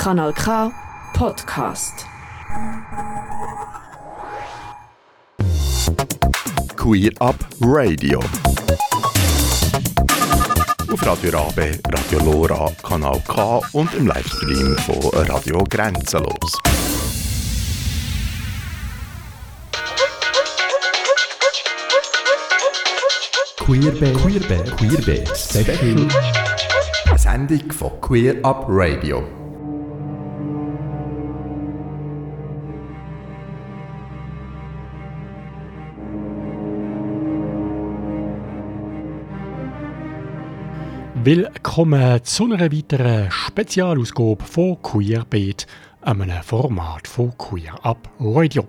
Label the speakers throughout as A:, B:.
A: Kanal K Podcast.
B: Queer Up Radio. Auf Radio Rabe, Radio Lora, Kanal K und im Livestream von Radio Grenzenlos.
C: Queerbe, Queerbe, Queerbe, Special.
B: Eine Sendung von Queer Up Radio.
C: Willkommen zu einer weiteren Spezialausgabe von Queerbeat, einem Format von Queer Up Radio.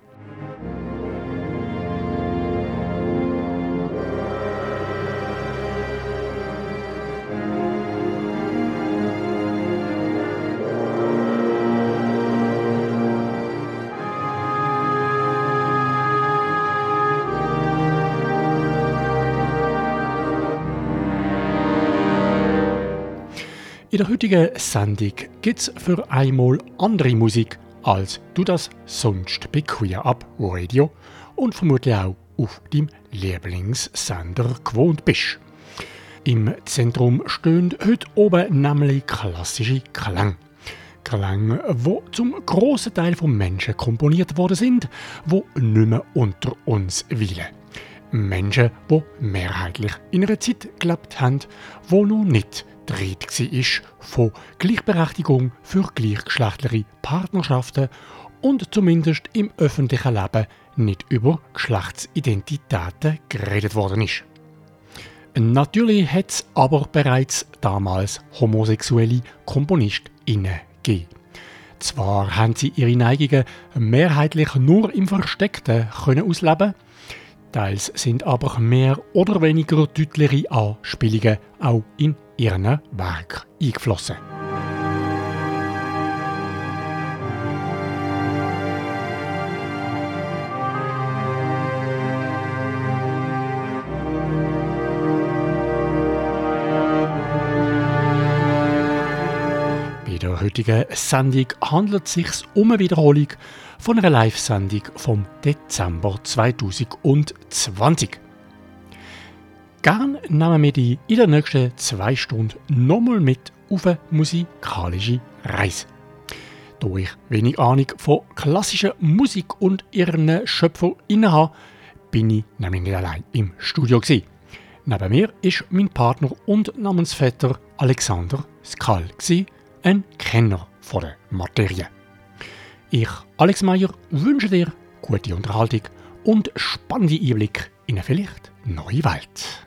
C: Der heutigen Sendung gibt es für einmal andere Musik, als du das sonst bei Queer Up Radio und vermutlich auch auf deinem Lieblingssender gewohnt bist. Im Zentrum stehen heute oben nämlich klassische Klänge. Klänge, die zum grossen Teil von Menschen komponiert worden sind, die nicht mehr unter uns weilen. Menschen, die mehrheitlich in einer Zeit gelebt haben, die noch nicht die Rede war von Gleichberechtigung für gleichgeschlechtliche Partnerschaften und zumindest im öffentlichen Leben nicht über Geschlechtsidentitäten geredet worden ist. Natürlich hat es aber bereits damals homosexuelle KomponistInnen gegeben. Zwar haben sie ihre Neigungen mehrheitlich nur im Versteckten können ausleben teils sind aber mehr oder weniger deutliche Anspielungen auch in ihren Werk eingeflossen. Bei der heutigen Sendung handelt es sich um eine Wiederholung von einer Live-Sendung vom Dezember 2020. Gern nehmen wir die in den nächsten zwei Stunden nochmal mit auf eine musikalische Reise. Da ich wenig Ahnung von klassischer Musik und ihren SchöpferInnen habe, bin ich nämlich nicht allein im Studio. Gewesen. Neben mir ist mein Partner und Namensvetter Alexander Skal, ein Kenner von der Materie. Ich, Alex Meyer, wünsche dir gute Unterhaltung und spannende Einblick in eine vielleicht neue Welt.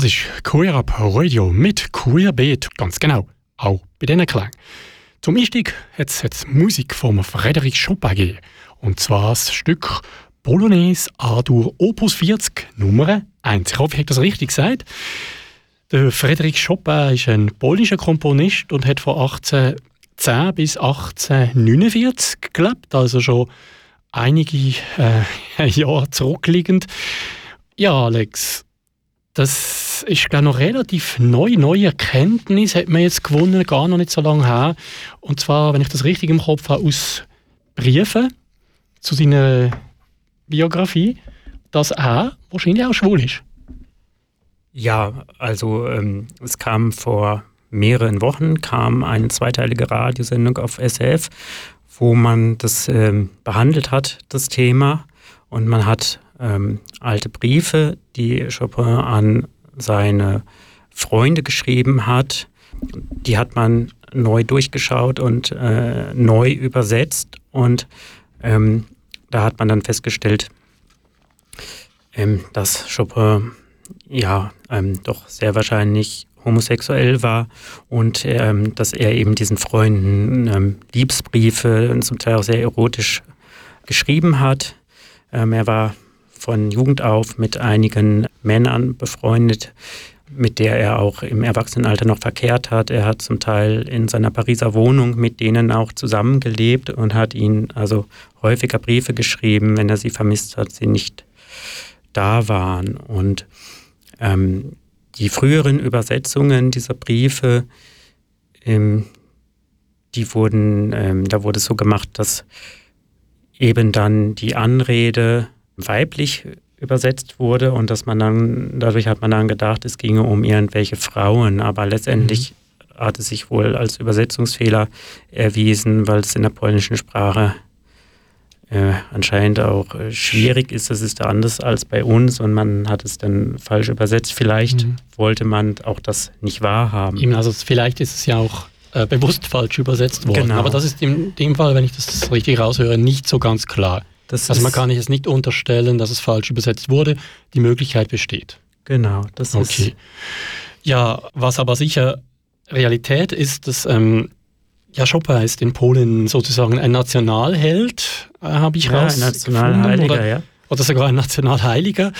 D: Das ist Queer Up Radio mit Queerbeat, ganz genau, auch bei diesen Klängen. Zum Einstieg hat es Musik von Frédéric Chopin gegeben. Und zwar das Stück Polonaise A-Dur Opus 40, Nummer 1. Ich hoffe, ich habe das richtig gesagt. Der Frédéric Chopin ist ein polnischer Komponist und hat von 1810 bis 1849 gelebt, also schon einige äh, Jahre zurückliegend. Ja, Alex, das ist glaube noch relativ neu, neue Erkenntnis hat man jetzt gewonnen, gar noch nicht so lange her. Und zwar, wenn ich das richtig im Kopf habe, aus Briefen zu seiner Biografie, dass er wahrscheinlich auch schwul ist.
E: Ja, also ähm, es kam vor mehreren Wochen kam eine zweiteilige Radiosendung auf SF, wo man das ähm, behandelt hat, das Thema. Und man hat ähm, alte Briefe, die Chopin an seine Freunde geschrieben hat. Die hat man neu durchgeschaut und äh, neu übersetzt. Und ähm, da hat man dann festgestellt, ähm, dass Chopin ja ähm, doch sehr wahrscheinlich homosexuell war und ähm, dass er eben diesen Freunden ähm, Liebesbriefe und zum Teil auch sehr erotisch geschrieben hat. Ähm, er war von Jugend auf mit einigen Männern befreundet, mit der er auch im Erwachsenenalter noch verkehrt hat. Er hat zum Teil in seiner Pariser Wohnung mit denen auch zusammengelebt und hat ihnen also häufiger Briefe geschrieben, wenn er sie vermisst hat, sie nicht da waren. Und ähm, die früheren Übersetzungen dieser Briefe, ähm, die wurden, ähm, da wurde es so gemacht, dass eben dann die Anrede weiblich übersetzt wurde und dass man dann, dadurch hat man dann gedacht, es ginge um irgendwelche Frauen, aber letztendlich mhm. hat es sich wohl als Übersetzungsfehler erwiesen, weil es in der polnischen Sprache äh, anscheinend auch äh, schwierig ist. Das ist da anders als bei uns und man hat es dann falsch übersetzt. Vielleicht mhm. wollte man auch das nicht wahrhaben.
D: Eben, also vielleicht ist es ja auch äh, bewusst falsch übersetzt worden. Genau. Aber das ist in dem Fall, wenn ich das richtig raushöre, nicht so ganz klar. Das also man kann es nicht unterstellen, dass es falsch übersetzt wurde. Die Möglichkeit besteht.
E: Genau, das okay. ist.
D: Ja, was aber sicher Realität ist, dass ähm, ja, Chopin ist in Polen sozusagen ein Nationalheld, äh, habe ich ja.
E: Ein Nationalheiliger, oder, ja.
D: Oder sogar ein Nationalheiliger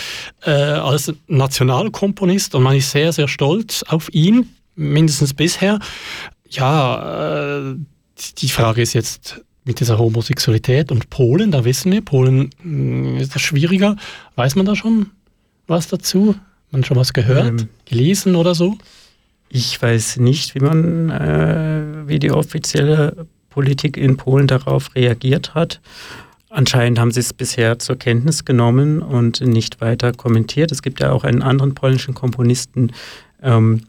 D: äh, als Nationalkomponist und man ist sehr, sehr stolz auf ihn, mindestens bisher. Ja, äh, die Frage ist jetzt, mit dieser Homosexualität und Polen, da wissen wir, Polen hm, ist das schwieriger. Weiß man da schon was dazu? Man schon was gehört, ähm, gelesen oder so?
E: Ich weiß nicht, wie man, äh, wie die offizielle Politik in Polen darauf reagiert hat. Anscheinend haben sie es bisher zur Kenntnis genommen und nicht weiter kommentiert. Es gibt ja auch einen anderen polnischen Komponisten, ähm,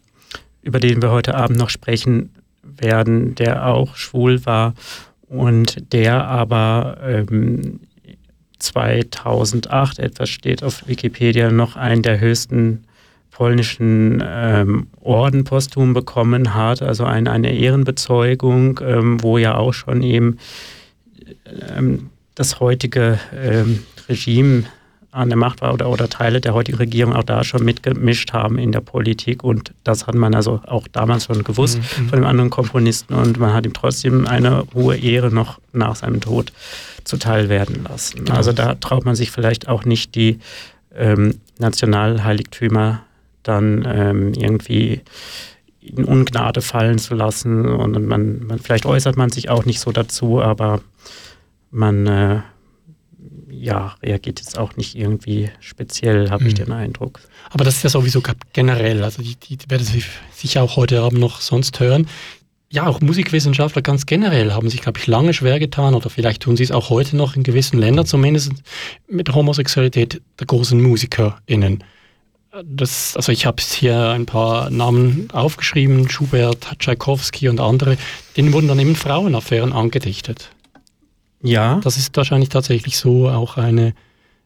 E: über den wir heute Abend noch sprechen werden, der auch schwul war und der aber ähm, 2008 etwas steht auf Wikipedia noch einen der höchsten polnischen ähm, Orden posthum bekommen hat, also ein, eine Ehrenbezeugung, ähm, wo ja auch schon eben ähm, das heutige ähm, Regime an der Macht war oder, oder Teile der heutigen Regierung auch da schon mitgemischt haben in der Politik. Und das hat man also auch damals schon gewusst mhm. von dem anderen Komponisten. Und man hat ihm trotzdem eine hohe Ehre noch nach seinem Tod zuteil werden lassen. Genau. Also da traut man sich vielleicht auch nicht die ähm, Nationalheiligtümer dann ähm, irgendwie in Ungnade fallen zu lassen. Und man, man, vielleicht äußert man sich auch nicht so dazu, aber man äh, ja, reagiert jetzt auch nicht irgendwie speziell, habe mhm. ich den Eindruck.
D: Aber das ist ja sowieso generell, also die, die werden Sie sicher auch heute Abend noch sonst hören. Ja, auch Musikwissenschaftler ganz generell haben sich, glaube ich, lange schwer getan oder vielleicht tun sie es auch heute noch in gewissen Ländern zumindest mit der Homosexualität der großen MusikerInnen. Das, also ich habe hier ein paar Namen aufgeschrieben, Schubert, Tchaikovsky und andere, denen wurden dann eben Frauenaffären angedichtet. Ja. Das ist wahrscheinlich tatsächlich so auch eine,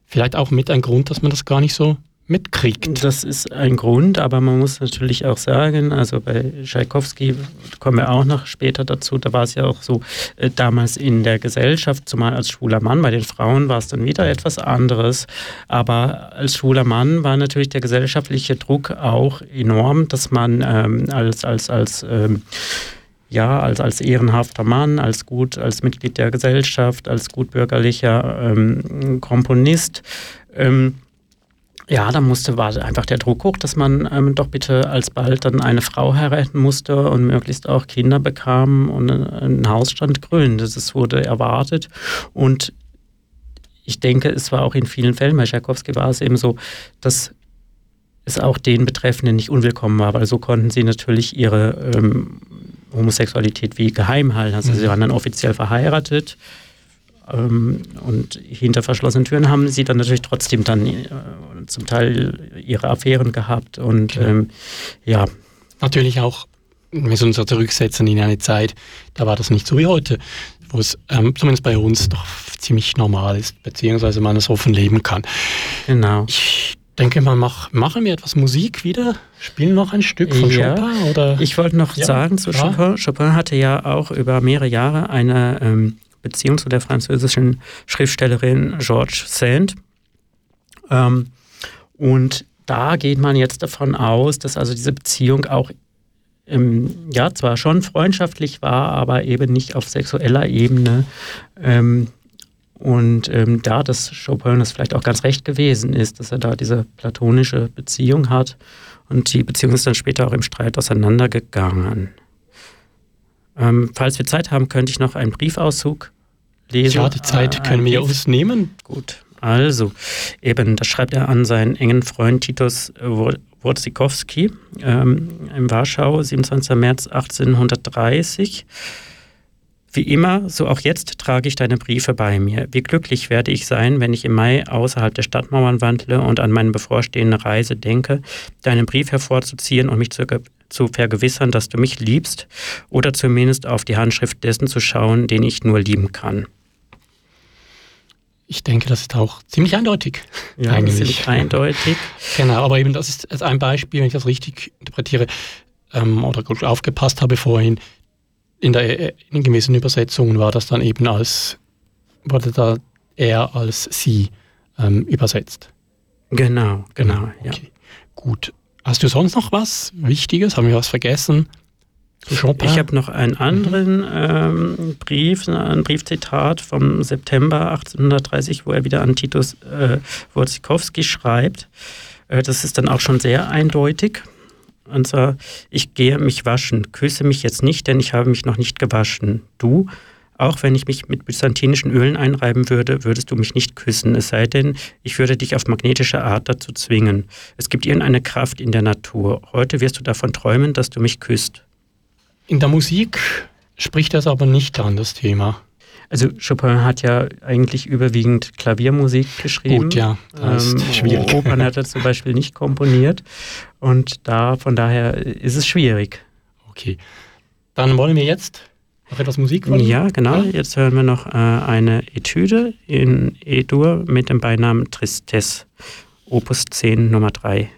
D: vielleicht auch mit ein Grund, dass man das gar nicht so mitkriegt.
E: Das ist ein Grund, aber man muss natürlich auch sagen, also bei Tschaikowski kommen wir auch noch später dazu, da war es ja auch so, äh, damals in der Gesellschaft, zumal als schwuler Mann, bei den Frauen war es dann wieder etwas anderes, aber als schwuler Mann war natürlich der gesellschaftliche Druck auch enorm, dass man ähm, als, als, als ähm, ja, als, als ehrenhafter Mann, als gut, als Mitglied der Gesellschaft, als gutbürgerlicher ähm, Komponist, ähm, ja, da musste, war einfach der Druck hoch, dass man ähm, doch bitte alsbald dann eine Frau heiraten musste und möglichst auch Kinder bekam und ein Haus stand grün. Das wurde erwartet. Und ich denke, es war auch in vielen Fällen, bei Tchaikovsky war es eben so, dass es auch den Betreffenden nicht unwillkommen war, weil so konnten sie natürlich ihre ähm, Homosexualität wie geheim halten. Also mhm. sie waren dann offiziell verheiratet ähm, und hinter verschlossenen Türen haben sie dann natürlich trotzdem dann äh, zum Teil ihre Affären gehabt und ähm, ja.
D: Natürlich auch, wenn wir uns zurücksetzen in eine Zeit, da war das nicht so wie heute, wo es ähm, zumindest bei uns doch ziemlich normal ist, beziehungsweise man es offen leben kann.
E: Genau.
D: Ich denke mal, mach, machen wir etwas Musik wieder, spielen noch ein Stück von ja. Chopin oder?
E: Ich wollte noch ja. sagen zu Chopin. Chopin hatte ja auch über mehrere Jahre eine ähm, Beziehung zu der französischen Schriftstellerin Georges Sand. Ähm, und da geht man jetzt davon aus, dass also diese Beziehung auch ähm, ja zwar schon freundschaftlich war, aber eben nicht auf sexueller Ebene. Ähm, und ähm, da das Chopin das vielleicht auch ganz recht gewesen ist, dass er da diese platonische Beziehung hat. Und die Beziehung ist dann später auch im Streit auseinandergegangen. Ähm, falls wir Zeit haben, könnte ich noch einen Briefauszug lesen.
D: Ja, die Zeit äh, können wir uns nehmen.
E: Gut. Also, eben, das schreibt er an seinen engen Freund Titus Wojcikowski ähm, in Warschau, 27. März 1830. Wie immer, so auch jetzt trage ich deine Briefe bei mir. Wie glücklich werde ich sein, wenn ich im Mai außerhalb der Stadtmauern wandle und an meine bevorstehende Reise denke, deinen Brief hervorzuziehen und mich zu, zu vergewissern, dass du mich liebst oder zumindest auf die Handschrift dessen zu schauen, den ich nur lieben kann.
D: Ich denke, das ist auch ziemlich eindeutig.
E: Ja, eigentlich. ziemlich eindeutig.
D: Genau, aber eben das ist ein Beispiel, wenn ich das richtig interpretiere ähm, oder gut aufgepasst habe vorhin. In der in gewissen Übersetzungen war das dann eben als, wurde da er als sie ähm, übersetzt.
E: Genau, genau, okay. ja.
D: Gut. Hast du sonst noch was Wichtiges? Haben wir was vergessen?
E: Chopin. Ich habe noch einen anderen ähm, Brief, ein Briefzitat vom September 1830, wo er wieder an Titus äh, Wojcikowski schreibt. Äh, das ist dann auch schon sehr eindeutig. Und zwar, ich gehe mich waschen, küsse mich jetzt nicht, denn ich habe mich noch nicht gewaschen. Du, auch wenn ich mich mit byzantinischen Ölen einreiben würde, würdest du mich nicht küssen, es sei denn, ich würde dich auf magnetische Art dazu zwingen. Es gibt irgendeine Kraft in der Natur. Heute wirst du davon träumen, dass du mich küsst.
D: In der Musik spricht das aber nicht an, das Thema.
E: Also Chopin hat ja eigentlich überwiegend Klaviermusik geschrieben.
D: Gut, ja,
E: das ist ähm, schwierig. Opern hat er zum Beispiel nicht komponiert und da von daher ist es schwierig.
D: Okay, dann wollen wir jetzt noch etwas Musik
E: von Ja, genau. Jetzt hören wir noch äh, eine Etüde in E-Dur mit dem Beinamen Tristesse, Opus 10 Nummer 3.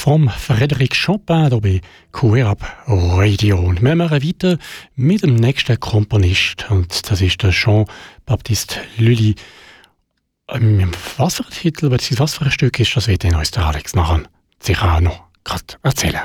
D: vom Frédéric Chopin hier bei QRAP Radio. Und wir machen weiter mit dem nächsten Komponist. Und das ist der Jean-Baptiste Lully. Ähm, was für ein Titel, was für ein Stück ist das, wird uns der Alex nachher sicher auch noch gerade erzählen.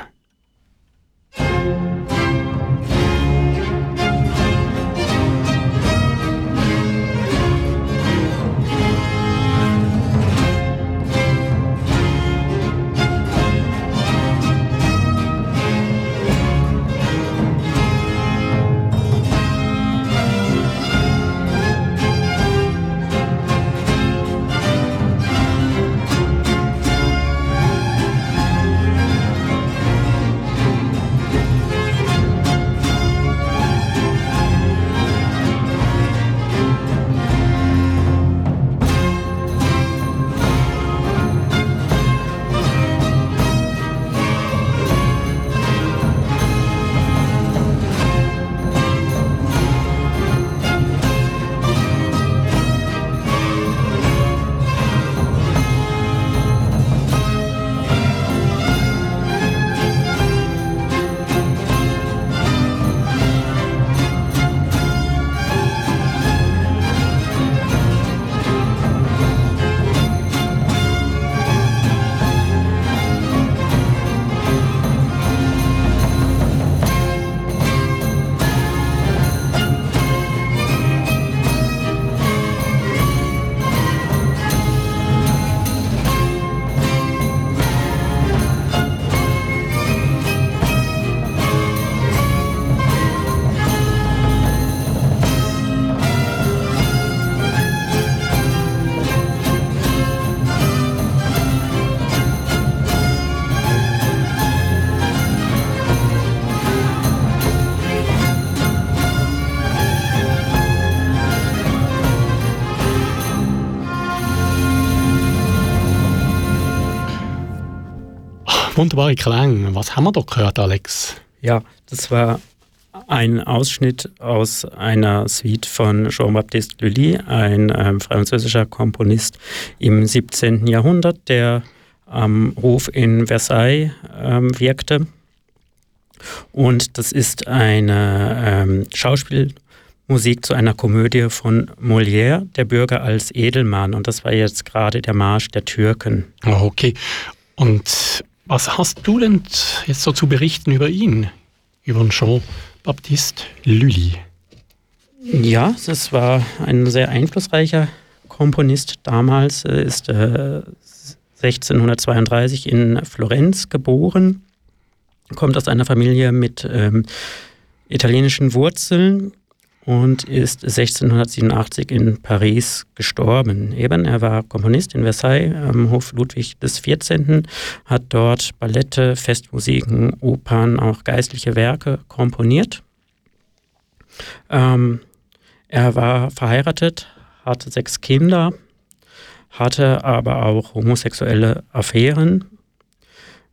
D: Wunderbare Klang. Was haben wir da gehört, Alex?
E: Ja, das war ein Ausschnitt aus einer Suite von Jean-Baptiste Lully, ein ähm, französischer Komponist im 17. Jahrhundert, der am Hof in Versailles ähm, wirkte. Und das ist eine ähm, Schauspielmusik zu einer Komödie von Molière, der Bürger als Edelmann. Und das war jetzt gerade der Marsch der Türken.
D: Oh, okay. Und was hast du denn jetzt so zu berichten über ihn, über Jean-Baptiste Lully?
E: Ja, das war ein sehr einflussreicher Komponist damals. Er ist äh, 1632 in Florenz geboren, kommt aus einer Familie mit ähm, italienischen Wurzeln und ist 1687 in Paris gestorben. Eben, er war Komponist in Versailles am Hof Ludwig XIV., hat dort Ballette, Festmusiken, Opern, auch geistliche Werke komponiert. Ähm, er war verheiratet, hatte sechs Kinder, hatte aber auch homosexuelle Affären.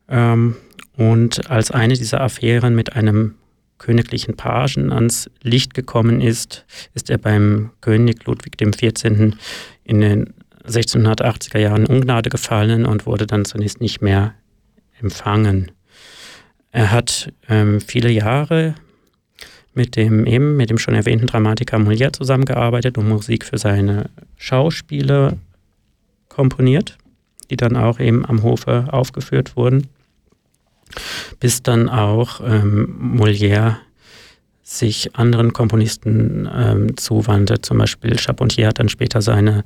E: Ähm, und als eine dieser Affären mit einem königlichen Pagen ans Licht gekommen ist, ist er beim König Ludwig XIV. in den 1680er Jahren Ungnade gefallen und wurde dann zunächst nicht mehr empfangen. Er hat ähm, viele Jahre mit dem eben mit dem schon erwähnten Dramatiker Molière zusammengearbeitet und Musik für seine Schauspiele komponiert, die dann auch eben am Hofe aufgeführt wurden bis dann auch ähm, Molière sich anderen Komponisten ähm, zuwandte. Zum Beispiel Charpentier hat dann später seine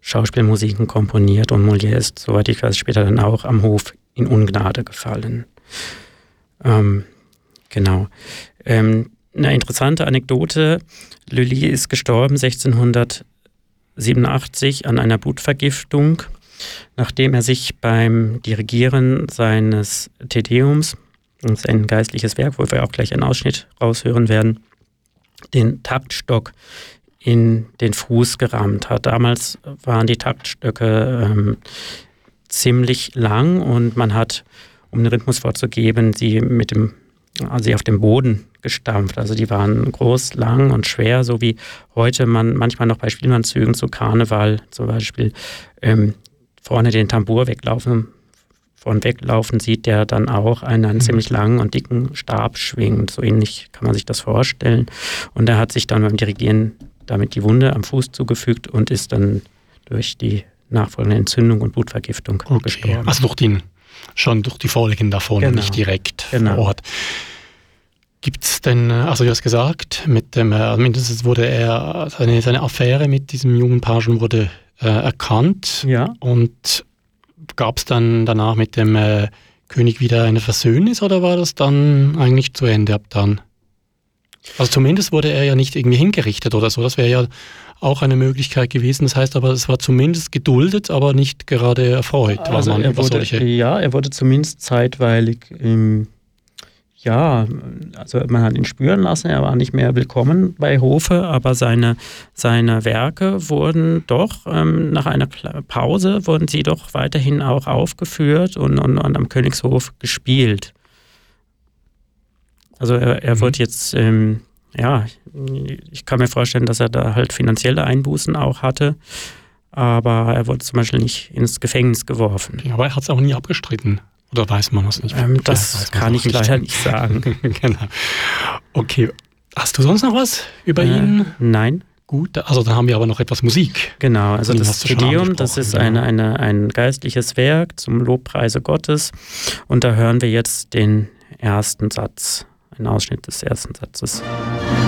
E: Schauspielmusiken komponiert und Molière ist, soweit ich weiß, später dann auch am Hof in Ungnade gefallen. Ähm, genau. Ähm, eine interessante Anekdote, Lully ist gestorben 1687 an einer Blutvergiftung nachdem er sich beim Dirigieren seines Tedeums, das ist ein geistliches Werk, wo wir auch gleich einen Ausschnitt raushören werden, den Taktstock in den Fuß gerammt hat. Damals waren die Taktstöcke ähm, ziemlich lang und man hat, um den Rhythmus vorzugeben, sie mit dem, also sie auf dem Boden gestampft. Also die waren groß, lang und schwer, so wie heute man manchmal noch bei Spielmannzügen zu Karneval zum Beispiel ähm, vorne den Tambour weglaufen vorn weglaufen sieht, der dann auch einen, einen mhm. ziemlich langen und dicken Stab schwingt. So ähnlich kann man sich das vorstellen. Und er hat sich dann beim Dirigieren damit die Wunde am Fuß zugefügt und ist dann durch die nachfolgende Entzündung und Blutvergiftung okay. gestorben.
D: Also durch den, schon durch die Folgen davon, genau. nicht direkt genau. vor Ort. Gibt es denn, äh, also du hast gesagt, mit dem, äh, mindestens wurde er, seine, seine Affäre mit diesem jungen Pagen wurde äh, erkannt.
E: Ja.
D: Und gab es dann danach mit dem äh, König wieder eine Versöhnnis oder war das dann eigentlich zu Ende ab dann? Also zumindest wurde er ja nicht irgendwie hingerichtet oder so. Das wäre ja auch eine Möglichkeit gewesen. Das heißt aber, es war zumindest geduldet, aber nicht gerade erfreut.
E: Also er wurde, ja, er wurde zumindest zeitweilig im ja, also man hat ihn spüren lassen, er war nicht mehr willkommen bei Hofe, aber seine, seine Werke wurden doch ähm, nach einer Pause, wurden sie doch weiterhin auch aufgeführt und, und, und am Königshof gespielt. Also er, er mhm. wird jetzt, ähm, ja, ich kann mir vorstellen, dass er da halt finanzielle Einbußen auch hatte, aber er wurde zum Beispiel nicht ins Gefängnis geworfen.
D: Ja, aber er hat es auch nie abgestritten. Oder weiß man das nicht?
E: Ähm, das ja, kann ich leider nicht sagen. genau.
D: Okay. Hast du sonst noch was über äh, ihn?
E: Nein.
D: Gut, also dann haben wir aber noch etwas Musik.
E: Genau, also das Studium, das ist eine, eine, ein geistliches Werk zum Lobpreise Gottes. Und da hören wir jetzt den ersten Satz, einen Ausschnitt des ersten Satzes.
D: Musik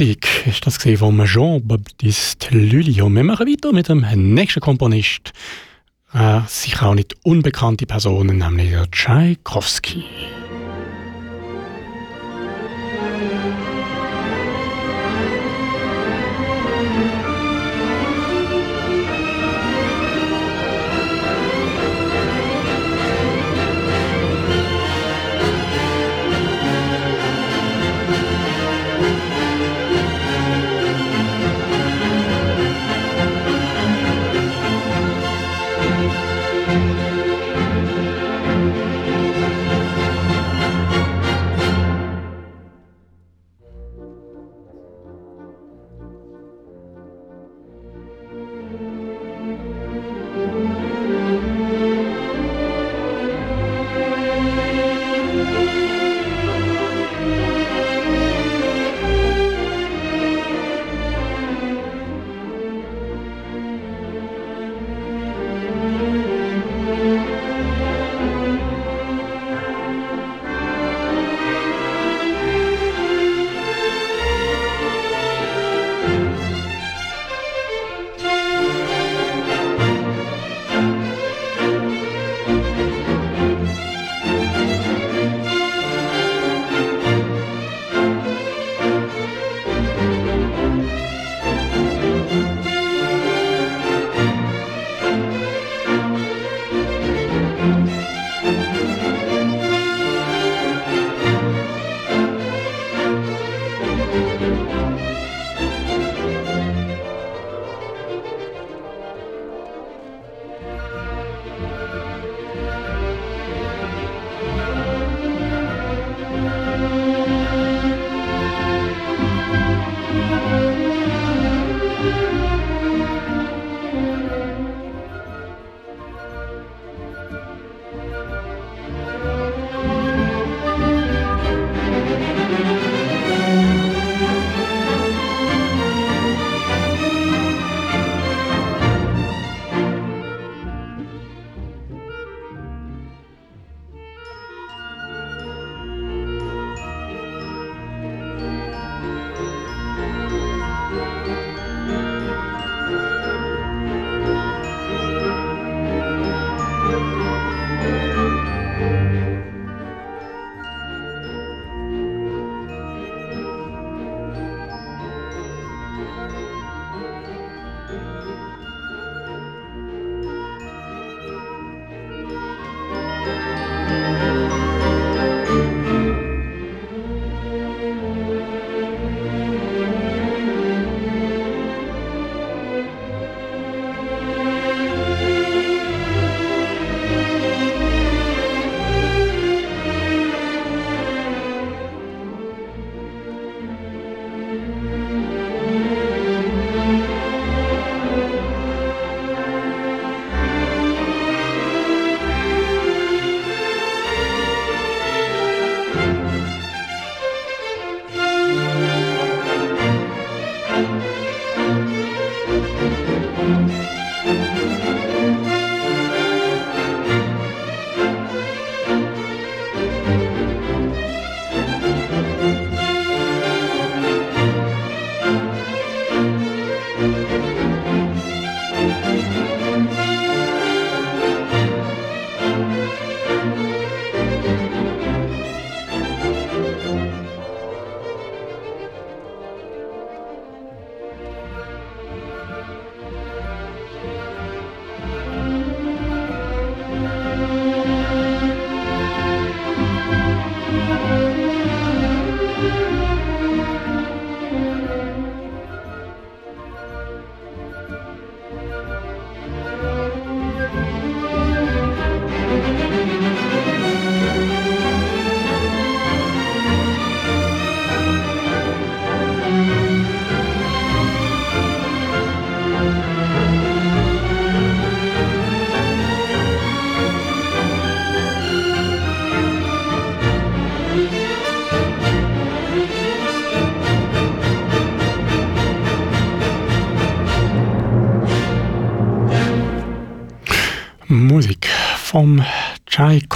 D: ist das von Jean-Baptiste Lully. Und wir machen weiter mit dem nächsten Komponist. Äh, sicher auch nicht unbekannte Personen, nämlich der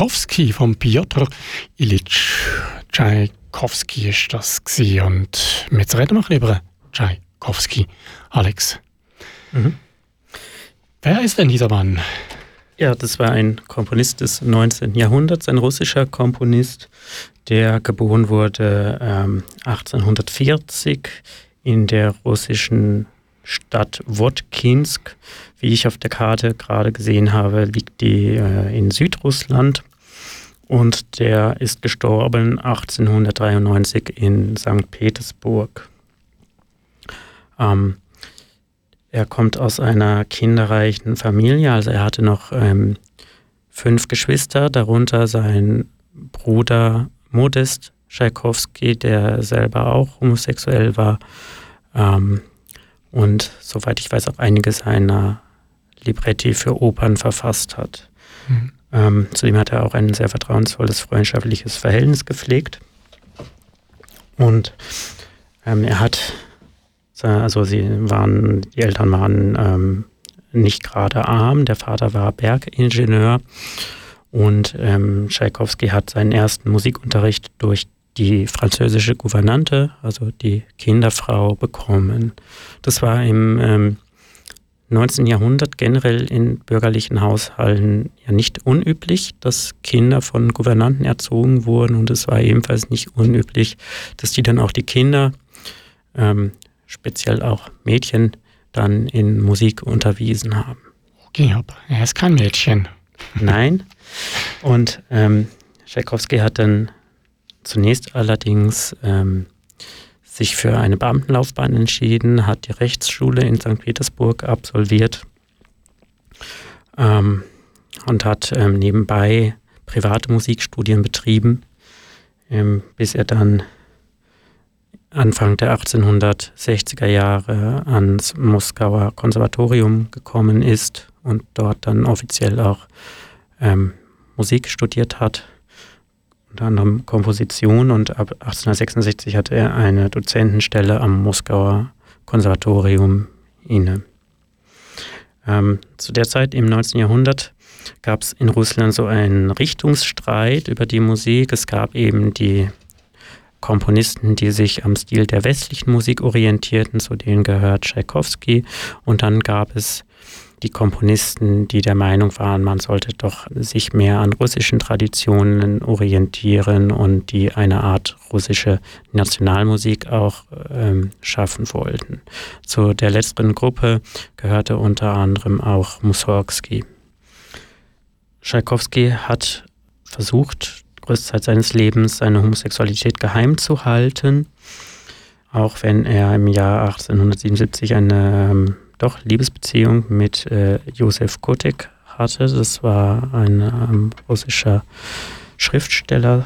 D: Tchaikovsky. vom Piotr Tschaikowski. Tschaikowski ist das gewesen. und jetzt reden wir über Tschaikowski. Alex, mhm. wer ist denn dieser Mann?
E: Ja, das war ein Komponist des 19. Jahrhunderts, ein russischer Komponist, der geboren wurde ähm, 1840 in der russischen Stadt Wodkinsk. Wie ich auf der Karte gerade gesehen habe, liegt die äh, in Südrussland. Und der ist gestorben 1893 in St. Petersburg. Ähm, er kommt aus einer kinderreichen Familie, also er hatte noch ähm, fünf Geschwister, darunter sein Bruder Modest Tschaikowski, der selber auch homosexuell war ähm, und soweit ich weiß auch einige seiner Libretti für Opern verfasst hat. Mhm. Ähm, zudem hat er auch ein sehr vertrauensvolles freundschaftliches Verhältnis gepflegt und ähm, er hat also sie waren, die Eltern waren ähm, nicht gerade arm. Der Vater war Bergingenieur und ähm, Tschaikowski hat seinen ersten Musikunterricht durch die französische Gouvernante, also die Kinderfrau, bekommen. Das war im ähm, 19. Jahrhundert generell in bürgerlichen Haushalten ja nicht unüblich, dass Kinder von Gouvernanten erzogen wurden und es war ebenfalls nicht unüblich, dass die dann auch die Kinder ähm, speziell auch Mädchen dann in Musik unterwiesen haben.
D: Okay, aber er ist kein Mädchen.
E: Nein. Und ähm, Tchaikovsky hat dann zunächst allerdings ähm, sich für eine Beamtenlaufbahn entschieden, hat die Rechtsschule in St. Petersburg absolviert ähm, und hat ähm, nebenbei private Musikstudien betrieben, ähm, bis er dann Anfang der 1860er Jahre ans Moskauer Konservatorium gekommen ist und dort dann offiziell auch ähm, Musik studiert hat, unter anderem Komposition und ab 1866 hatte er eine Dozentenstelle am Moskauer Konservatorium inne. Ähm, zu der Zeit im 19. Jahrhundert gab es in Russland so einen Richtungsstreit über die Musik. Es gab eben die Komponisten, die sich am Stil der westlichen Musik orientierten, zu denen gehört Tchaikovsky. Und dann gab es die Komponisten, die der Meinung waren, man sollte doch sich mehr an russischen Traditionen orientieren und die eine Art russische Nationalmusik auch ähm, schaffen wollten. Zu der letzteren Gruppe gehörte unter anderem auch Mussorgsky. Tschaikowski hat versucht, größte Zeit seines Lebens seine Homosexualität geheim zu halten, auch wenn er im Jahr 1877 eine ähm, doch Liebesbeziehung mit äh, Josef Kotek hatte. Das war ein ähm, russischer Schriftsteller.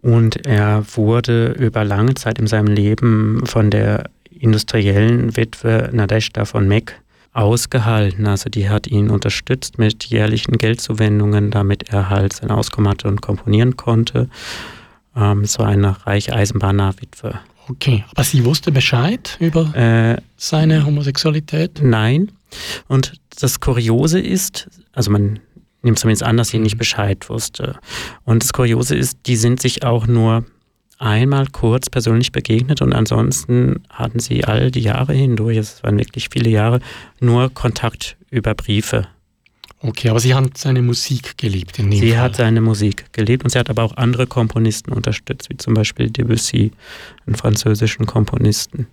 E: Und er wurde über lange Zeit in seinem Leben von der industriellen Witwe Nadeshda von Meck ausgehalten. Also die hat ihn unterstützt mit jährlichen Geldzuwendungen, damit er halt sein Auskommen hatte und komponieren konnte. Ähm, so eine reiche Eisenbahnerwitwe.
D: Okay, aber sie wusste Bescheid über äh, seine Homosexualität?
E: Nein. Und das Kuriose ist, also man nimmt zumindest an, dass sie nicht mhm. Bescheid wusste. Und das Kuriose ist, die sind sich auch nur einmal kurz persönlich begegnet und ansonsten hatten sie all die Jahre hindurch, es waren wirklich viele Jahre, nur Kontakt über Briefe.
D: Okay, aber sie hat seine Musik geliebt.
E: In dem sie Fall. hat seine Musik geliebt und sie hat aber auch andere Komponisten unterstützt, wie zum Beispiel Debussy, einen französischen Komponisten.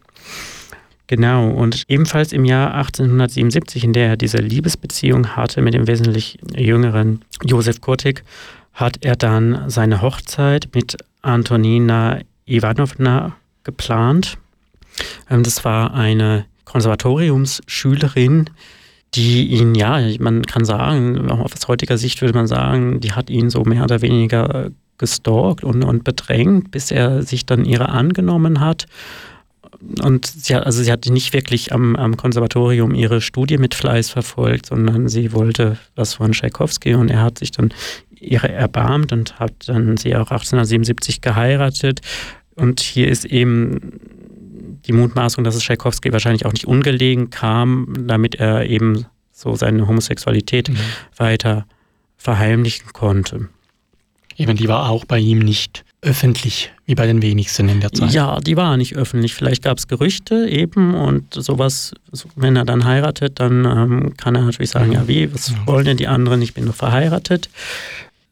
E: Genau, und ebenfalls im Jahr 1877, in der er diese Liebesbeziehung hatte mit dem wesentlich jüngeren Josef Kurtik, hat er dann seine Hochzeit mit Antonina Ivanovna geplant. Ähm, das war eine Konservatoriumsschülerin, die ihn, ja, man kann sagen, aus heutiger Sicht würde man sagen, die hat ihn so mehr oder weniger gestalkt und, und bedrängt, bis er sich dann ihrer angenommen hat. Und sie hat, also sie hat nicht wirklich am, am Konservatorium ihre Studie mit Fleiß verfolgt, sondern sie wollte was von Tchaikovsky und er hat sich dann ihre erbarmt und hat dann sie auch 1877 geheiratet. Und hier ist eben die Mutmaßung, dass es Tchaikovsky wahrscheinlich auch nicht ungelegen kam, damit er eben so seine Homosexualität mhm. weiter verheimlichen konnte.
D: Eben, die war auch bei ihm nicht öffentlich, wie bei den wenigsten in der Zeit.
E: Ja, die war nicht öffentlich. Vielleicht gab es Gerüchte eben und sowas, wenn er dann heiratet, dann ähm, kann er natürlich sagen, ja wie, was wollen denn die anderen, ich bin doch verheiratet.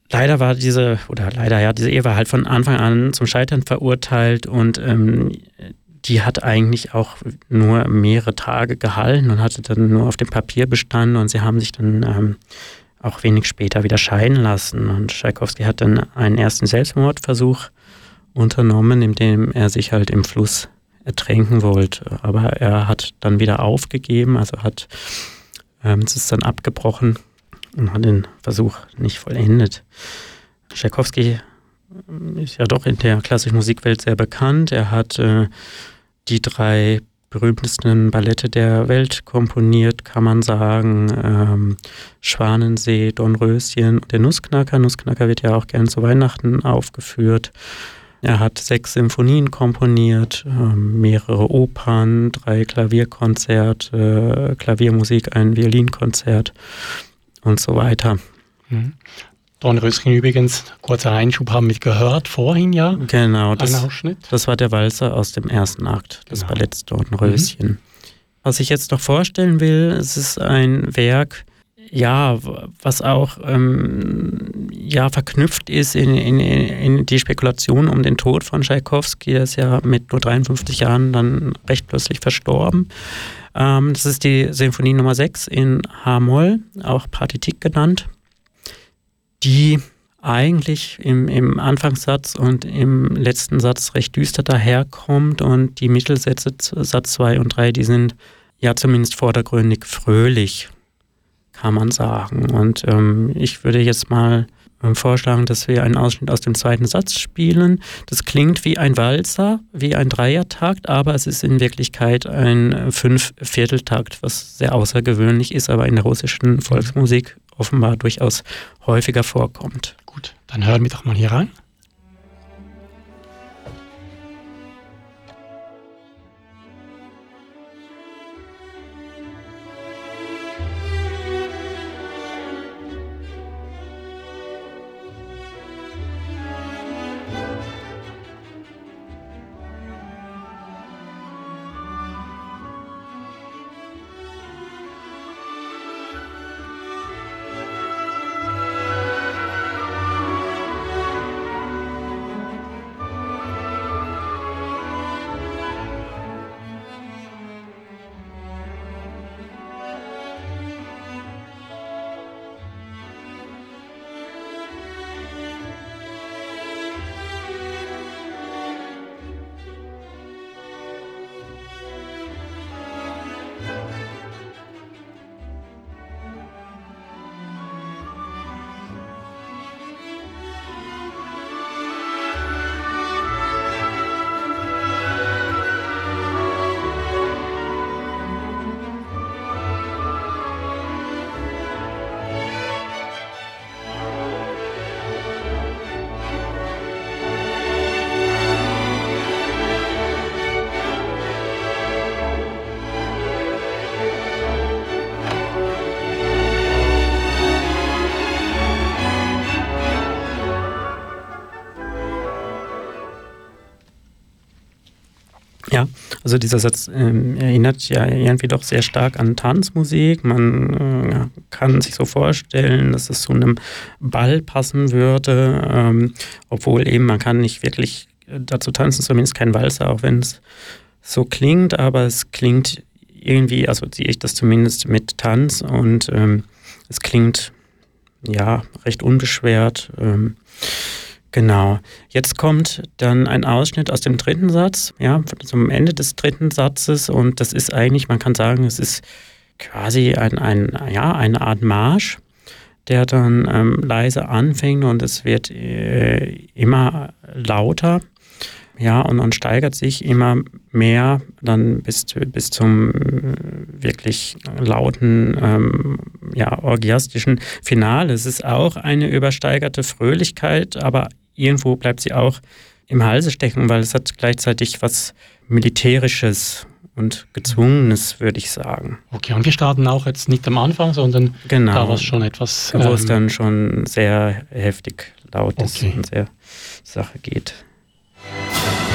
E: Leider war diese, oder leider ja, diese Ehe war halt von Anfang an zum Scheitern verurteilt und ähm, die hat eigentlich auch nur mehrere Tage gehalten und hatte dann nur auf dem Papier bestanden und sie haben sich dann ähm, auch wenig später wieder scheiden lassen. Und Tschaikowski hat dann einen ersten Selbstmordversuch unternommen, indem er sich halt im Fluss ertränken wollte. Aber er hat dann wieder aufgegeben, also hat ähm, es ist dann abgebrochen und hat den Versuch nicht vollendet. Tschaikowski ist ja doch in der klassischen Musikwelt sehr bekannt. Er hat äh, die drei berühmtesten Ballette der Welt komponiert, kann man sagen. Ähm, Schwanensee, Dornröschen der Nussknacker. Nussknacker wird ja auch gern zu Weihnachten aufgeführt. Er hat sechs Symphonien komponiert, ähm, mehrere Opern, drei Klavierkonzerte, Klaviermusik, ein Violinkonzert und so weiter.
D: Dornröschen übrigens, kurzer Einschub, haben wir gehört vorhin ja.
E: Genau, das, das war der Walzer aus dem ersten Akt des genau. Balletts Dornröschen. Mhm. Was ich jetzt noch vorstellen will, es ist ein Werk, ja, was auch ähm, ja, verknüpft ist in, in, in die Spekulation um den Tod von Tschaikowski. Der ist ja mit nur 53 Jahren dann recht plötzlich verstorben. Ähm, das ist die Sinfonie Nummer 6 in H-Moll, auch Partitik genannt die eigentlich im, im Anfangssatz und im letzten Satz recht düster daherkommt und die Mittelsätze, Satz 2 und 3, die sind ja zumindest vordergründig fröhlich, kann man sagen. Und ähm, ich würde jetzt mal ähm, vorschlagen, dass wir einen Ausschnitt aus dem zweiten Satz spielen. Das klingt wie ein Walzer, wie ein Dreiertakt, aber es ist in Wirklichkeit ein Fünf-Vierteltakt, was sehr außergewöhnlich ist, aber in der russischen Volksmusik offenbar durchaus häufiger vorkommt.
D: Gut, dann hören wir doch mal hier rein.
E: Also dieser Satz äh, erinnert ja irgendwie doch sehr stark an Tanzmusik. Man äh, kann sich so vorstellen, dass es zu einem Ball passen würde, ähm, obwohl eben man kann nicht wirklich dazu tanzen, zumindest kein Walzer, auch wenn es so klingt, aber es klingt irgendwie, assoziiere ich das zumindest mit Tanz und ähm, es klingt ja recht unbeschwert. Ähm, Genau. Jetzt kommt dann ein Ausschnitt aus dem dritten Satz, ja, zum Ende des dritten Satzes und das ist eigentlich, man kann sagen, es ist quasi ein, ein, ja, eine Art Marsch, der dann ähm, leise anfängt und es wird äh, immer lauter. Ja, und, und steigert sich immer mehr dann bis, bis zum äh, wirklich lauten, ähm, ja, orgiastischen Finale. Es ist auch eine übersteigerte Fröhlichkeit, aber irgendwo bleibt sie auch im Halse stecken, weil es hat gleichzeitig was Militärisches und Gezwungenes, würde ich sagen.
D: Okay, und wir starten auch jetzt nicht am Anfang, sondern
E: genau,
D: da war es schon etwas.
E: Wo ähm, es dann schon sehr heftig laut ist
D: Okay.
E: und sehr Sache geht. Ja,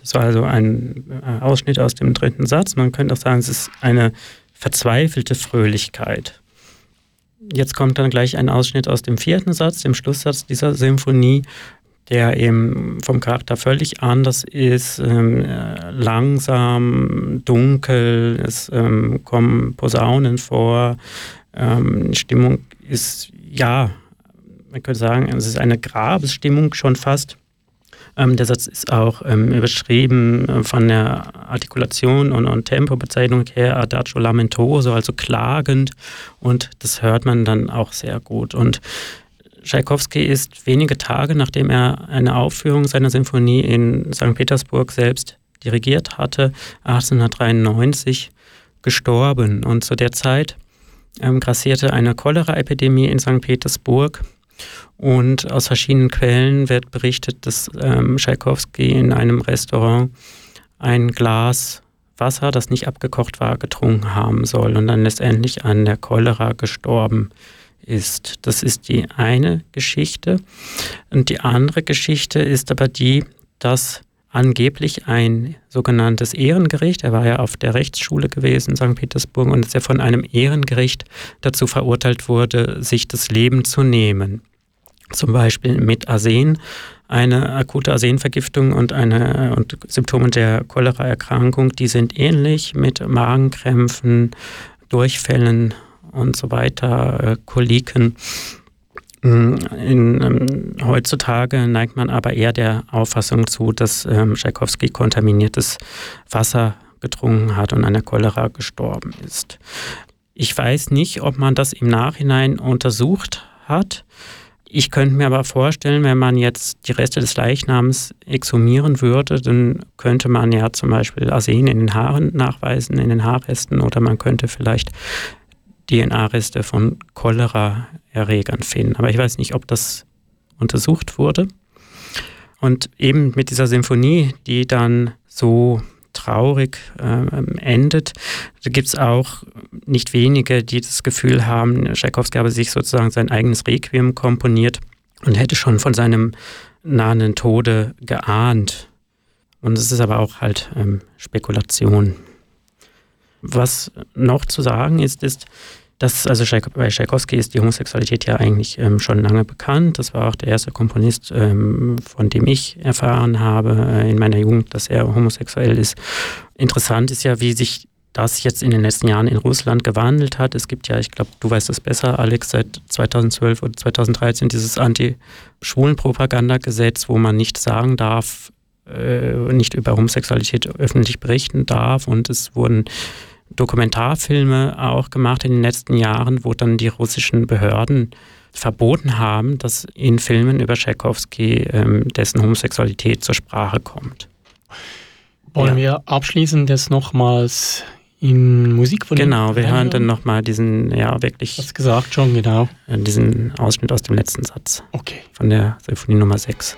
E: das war also ein äh, Ausschnitt aus dem dritten Satz. Man könnte auch sagen, es ist eine verzweifelte Fröhlichkeit. Jetzt kommt dann gleich ein Ausschnitt aus dem vierten Satz, dem Schlusssatz dieser Symphonie, der eben vom Charakter völlig anders ist, ähm, äh, langsam, dunkel, es ähm, kommen Posaunen vor, ähm, Stimmung ist, ja, man könnte sagen, es ist eine Grabesstimmung schon fast. Ähm, der Satz ist auch ähm, überschrieben äh, von der Artikulation und, und Tempobezeichnung her Adagio lamentoso, also klagend. Und das hört man dann auch sehr gut. Und Tschaikowski ist wenige Tage, nachdem er eine Aufführung seiner Sinfonie in St. Petersburg selbst dirigiert hatte, 1893 gestorben. Und zu der Zeit ähm, grassierte eine Cholera-Epidemie in St. Petersburg. Und aus verschiedenen Quellen wird berichtet, dass ähm, Tschaikowski in einem Restaurant ein Glas Wasser, das nicht abgekocht war, getrunken haben soll und dann letztendlich an der Cholera gestorben ist. Das ist die eine Geschichte. Und die andere Geschichte ist aber die, dass angeblich ein sogenanntes Ehrengericht, er war ja auf der Rechtsschule gewesen in St. Petersburg und dass er von einem Ehrengericht dazu verurteilt wurde, sich das Leben zu nehmen zum Beispiel mit Arsen, eine akute Arsenvergiftung und, eine, und Symptome der Cholera-Erkrankung, die sind ähnlich mit Magenkrämpfen, Durchfällen und so weiter, äh, Koliken. In, ähm, heutzutage neigt man aber eher der Auffassung zu, dass ähm, Tschaikowski kontaminiertes Wasser getrunken hat und an der Cholera gestorben ist. Ich weiß nicht, ob man das im Nachhinein untersucht hat. Ich könnte mir aber vorstellen, wenn man jetzt die Reste des Leichnams exhumieren würde, dann könnte man ja zum Beispiel Arsen in den Haaren nachweisen, in den Haarresten, oder man könnte vielleicht DNA-Reste von Cholera-Erregern finden. Aber ich weiß nicht, ob das untersucht wurde. Und eben mit dieser Symphonie, die dann so traurig äh, endet. Da gibt es auch nicht wenige, die das Gefühl haben, Tchaikovsky habe sich sozusagen sein eigenes Requiem komponiert und hätte schon von seinem nahenden Tode geahnt. Und es ist aber auch halt ähm, Spekulation. Was noch zu sagen ist, ist, dass, also bei Tchaikovsky ist die Homosexualität ja eigentlich ähm, schon lange bekannt. Das war auch der erste Komponist, ähm, von dem ich erfahren habe äh, in meiner Jugend, dass er homosexuell ist. Interessant ist ja, wie sich das jetzt in den letzten Jahren in Russland gewandelt hat. Es gibt ja, ich glaube, du weißt das besser, Alex, seit 2012 oder 2013 dieses Anti-Schwulen-Propagandagesetz, wo man nicht sagen darf, äh, nicht über Homosexualität öffentlich berichten darf. Und es wurden Dokumentarfilme auch gemacht in den letzten Jahren, wo dann die russischen Behörden verboten haben, dass in Filmen über Tchaikovsky ähm, dessen Homosexualität zur Sprache kommt.
D: Wollen
E: Ja.
D: wir abschließend jetzt nochmals in Musik von
E: Genau, wir hören dann nochmal diesen, ja, wirklich
D: Hast gesagt schon, genau.
E: äh, diesen Ausschnitt aus dem letzten Satz
D: Okay.
E: von der Symphonie Nummer 6.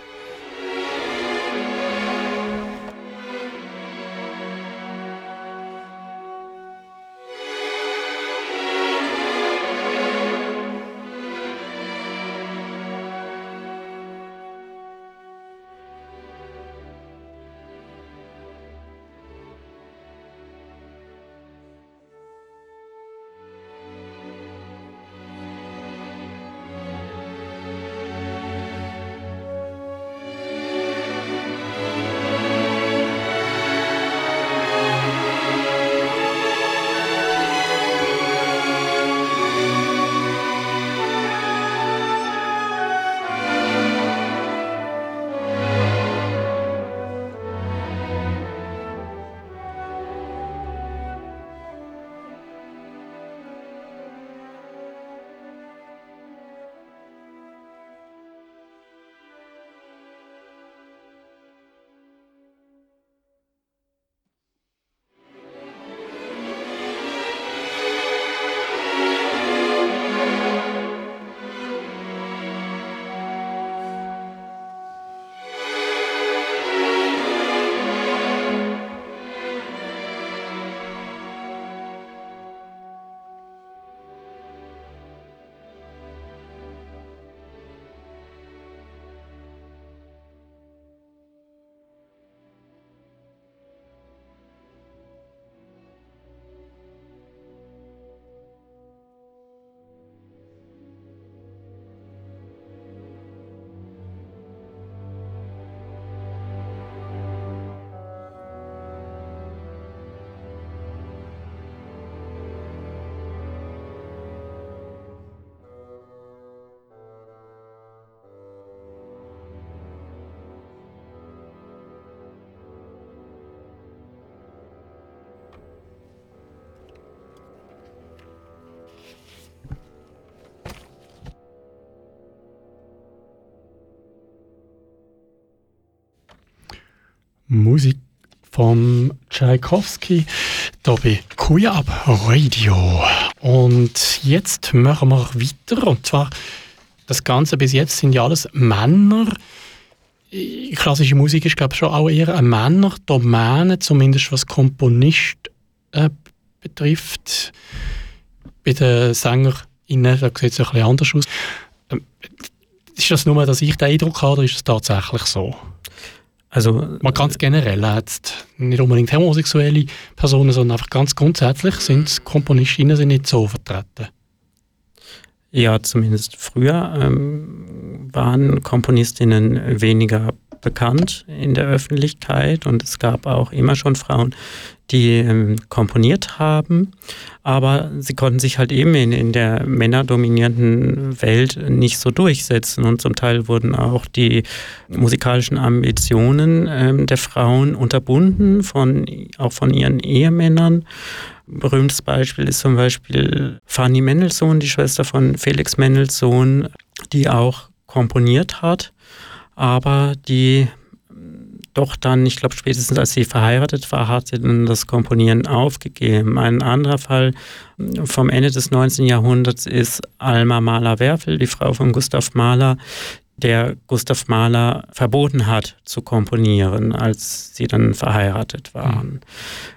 D: Musik von Tchaikovsky hier bei Kujab Radio. Und jetzt machen wir weiter. Und zwar, das Ganze bis jetzt sind ja alles Männer. Klassische Musik ist, glaube ich, schon auch eher eine Männerdomäne, zumindest was Komponist äh, betrifft. Bei den SängerInnen da sieht es ein bisschen anders aus. Ähm, ist das nur, dass ich den Eindruck habe, oder ist es tatsächlich so? Also, Man ganz generell jetzt nicht unbedingt homosexuelle Personen, sondern einfach ganz grundsätzlich sind Komponistinnen sind nicht so vertreten.
E: Ja, zumindest früher ähm, waren Komponistinnen weniger bekannt in der Öffentlichkeit und es gab auch immer schon Frauen, die ähm, komponiert haben, aber sie konnten sich halt eben in, in der männerdominierten Welt nicht so durchsetzen. Und zum Teil wurden auch die musikalischen Ambitionen ähm, der Frauen unterbunden, von, auch von ihren Ehemännern. berühmtes Beispiel ist zum Beispiel Fanny Mendelssohn, die Schwester von Felix Mendelssohn, die auch komponiert hat. Aber die doch dann, ich glaube spätestens als sie verheiratet war, hat sie dann das Komponieren aufgegeben. Ein anderer Fall vom Ende des 19. Jahrhunderts ist Alma Mahler-Werfel, die Frau von Gustav Mahler, der Gustav Mahler verboten hat zu komponieren, als sie dann verheiratet waren.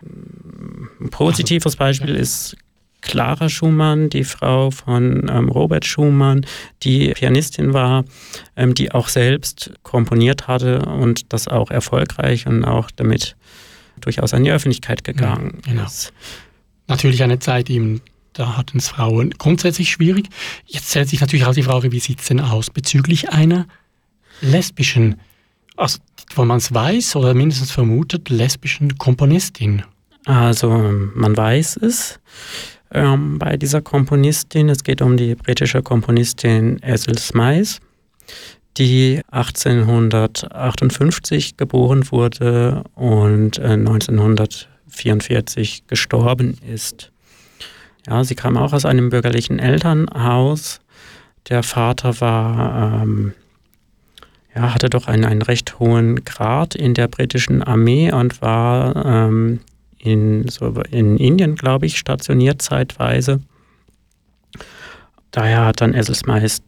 E: Ein positives Beispiel ist Clara Schumann, die Frau von ähm, Robert Schumann, die Pianistin war, ähm, die auch selbst komponiert hatte und das auch erfolgreich und auch damit durchaus an die Öffentlichkeit gegangen ja, genau. ist.
D: Natürlich eine Zeit, eben, da hatten es Frauen grundsätzlich schwierig. Jetzt stellt sich natürlich auch die Frage, wie sieht es denn aus bezüglich einer lesbischen, also wo man es weiß oder mindestens vermutet, lesbischen Komponistin.
E: Also man weiß es ähm, bei dieser Komponistin. Es geht um die britische Komponistin Ethel Smythe, die 1858 geboren wurde und äh, 1944 gestorben ist. Ja, sie kam auch aus einem bürgerlichen Elternhaus. Der Vater war, ähm, ja, hatte doch einen, einen recht hohen Grad in der britischen Armee und war ähm, in, so in Indien, glaube ich, stationiert zeitweise. Daher hat dann Esselsmeist,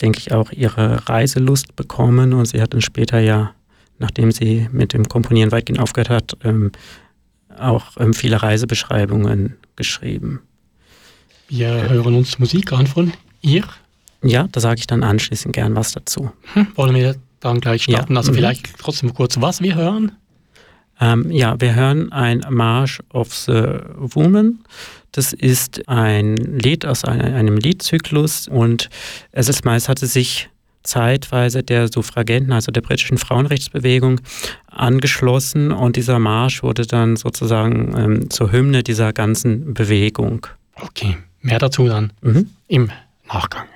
E: denke ich, auch ihre Reiselust bekommen und sie hat dann später ja, nachdem sie mit dem Komponieren weitgehend aufgehört hat, ähm, auch ähm, viele Reisebeschreibungen geschrieben.
D: Wir hören uns Musik an von ihr.
E: Ja, da sage ich dann anschließend gern was dazu.
D: Hm, wollen wir dann gleich starten? Ja. Also mhm. vielleicht trotzdem kurz, was wir hören?
E: Ähm, ja, wir hören ein March of the Woman. Das ist ein Lied aus einem Liedzyklus und es ist meist hatte sich zeitweise der Suffragenten, also der britischen Frauenrechtsbewegung, angeschlossen und dieser Marsch wurde dann sozusagen ähm, zur Hymne dieser ganzen Bewegung.
D: Okay, mehr dazu dann mhm. im Nachgang.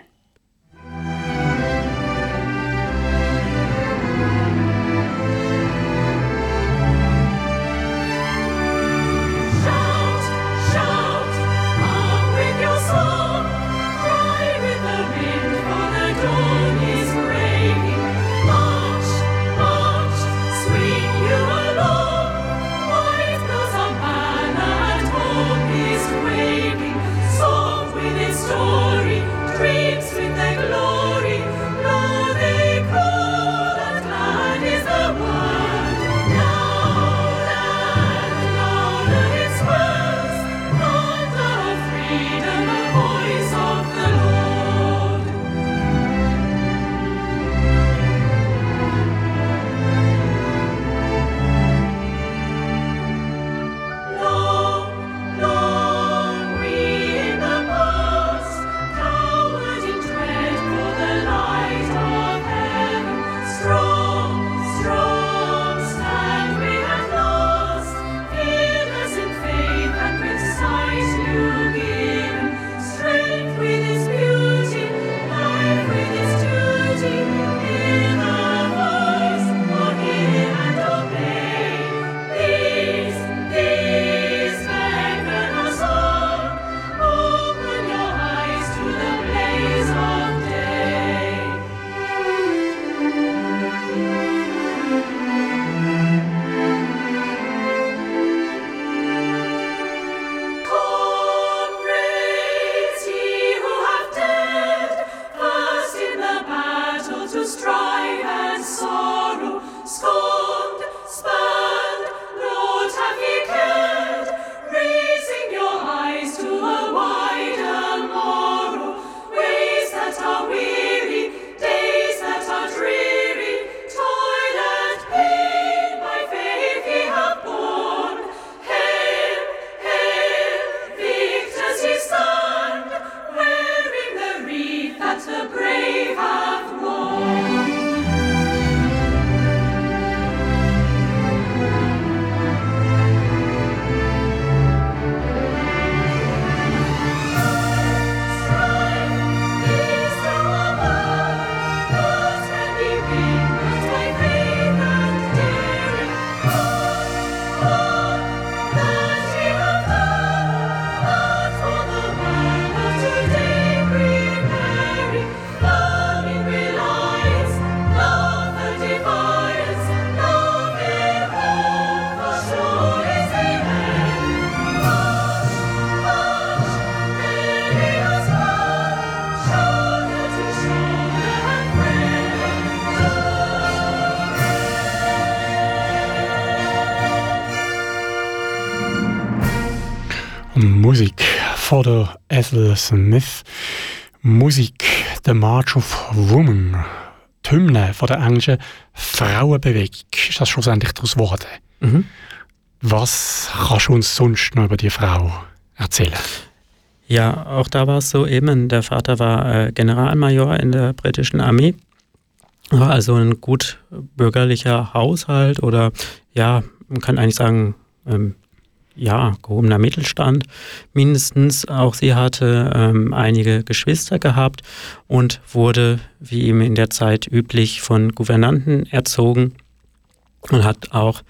D: Von der Ethel Smith. Musik, The March of Women. Die Hymne von der englischen Frauenbewegung ist das schlussendlich daraus geworden. Mhm. Was kannst du uns sonst noch über die Frau erzählen?
E: Ja, auch da war es so eben, der Vater war äh, Generalmajor in der britischen Armee, war also ein gut bürgerlicher Haushalt oder ja, man kann eigentlich sagen, ähm, ja, gehobener Mittelstand mindestens. Auch sie hatte ähm, einige Geschwister gehabt und wurde, wie ihm in der Zeit üblich, von Gouvernanten erzogen und hat auch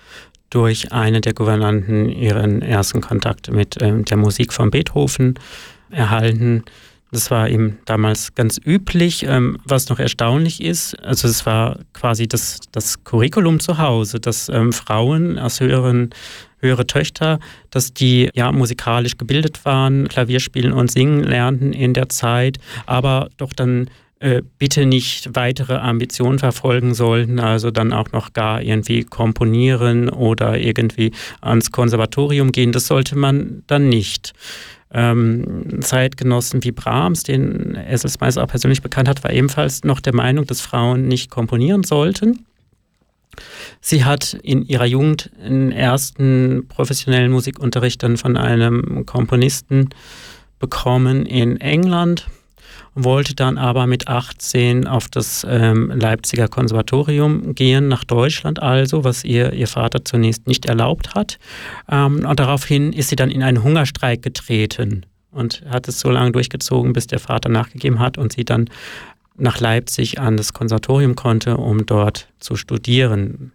E: durch eine der Gouvernanten ihren ersten Kontakt mit ähm, der Musik von Beethoven erhalten. Das war eben damals ganz üblich. Ähm, was noch erstaunlich ist, also es war quasi das, das Curriculum zu Hause, dass ähm, Frauen aus höheren höhere Töchter, dass die ja musikalisch gebildet waren, Klavier spielen und singen lernten in der Zeit, aber doch dann äh, bitte nicht weitere Ambitionen verfolgen sollten, also dann auch noch gar irgendwie komponieren oder irgendwie ans Konservatorium gehen. Das sollte man dann nicht. Ähm, Zeitgenossen wie Brahms, den Esselsmeister auch persönlich bekannt hat, war ebenfalls noch der Meinung, dass Frauen nicht komponieren sollten. Sie hat in ihrer Jugend einen ersten professionellen Musikunterricht dann von einem Komponisten bekommen in England wollte dann aber mit 18 auf das ähm, Leipziger Konservatorium gehen, nach Deutschland also, was ihr ihr Vater zunächst nicht erlaubt hat. Ähm, und daraufhin ist sie dann in einen Hungerstreik getreten und hat es so lange durchgezogen, bis der Vater nachgegeben hat und sie dann nach Leipzig an das Konservatorium konnte, um dort zu studieren.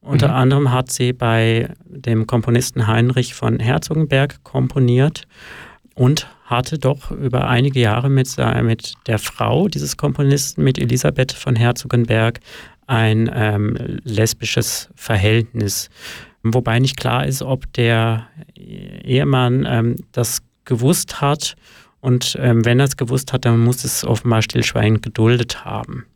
E: Unter mhm. anderem hat sie bei dem Komponisten Heinrich von Herzogenberg komponiert und hatte doch über einige Jahre mit, mit der Frau dieses Komponisten, mit Elisabeth von Herzogenberg, ein ähm, lesbisches Verhältnis. Wobei nicht klar ist, ob der Ehemann ähm, das gewusst hat und ähm, wenn er es gewusst hat, dann muss es offenbar stillschweigend geduldet haben.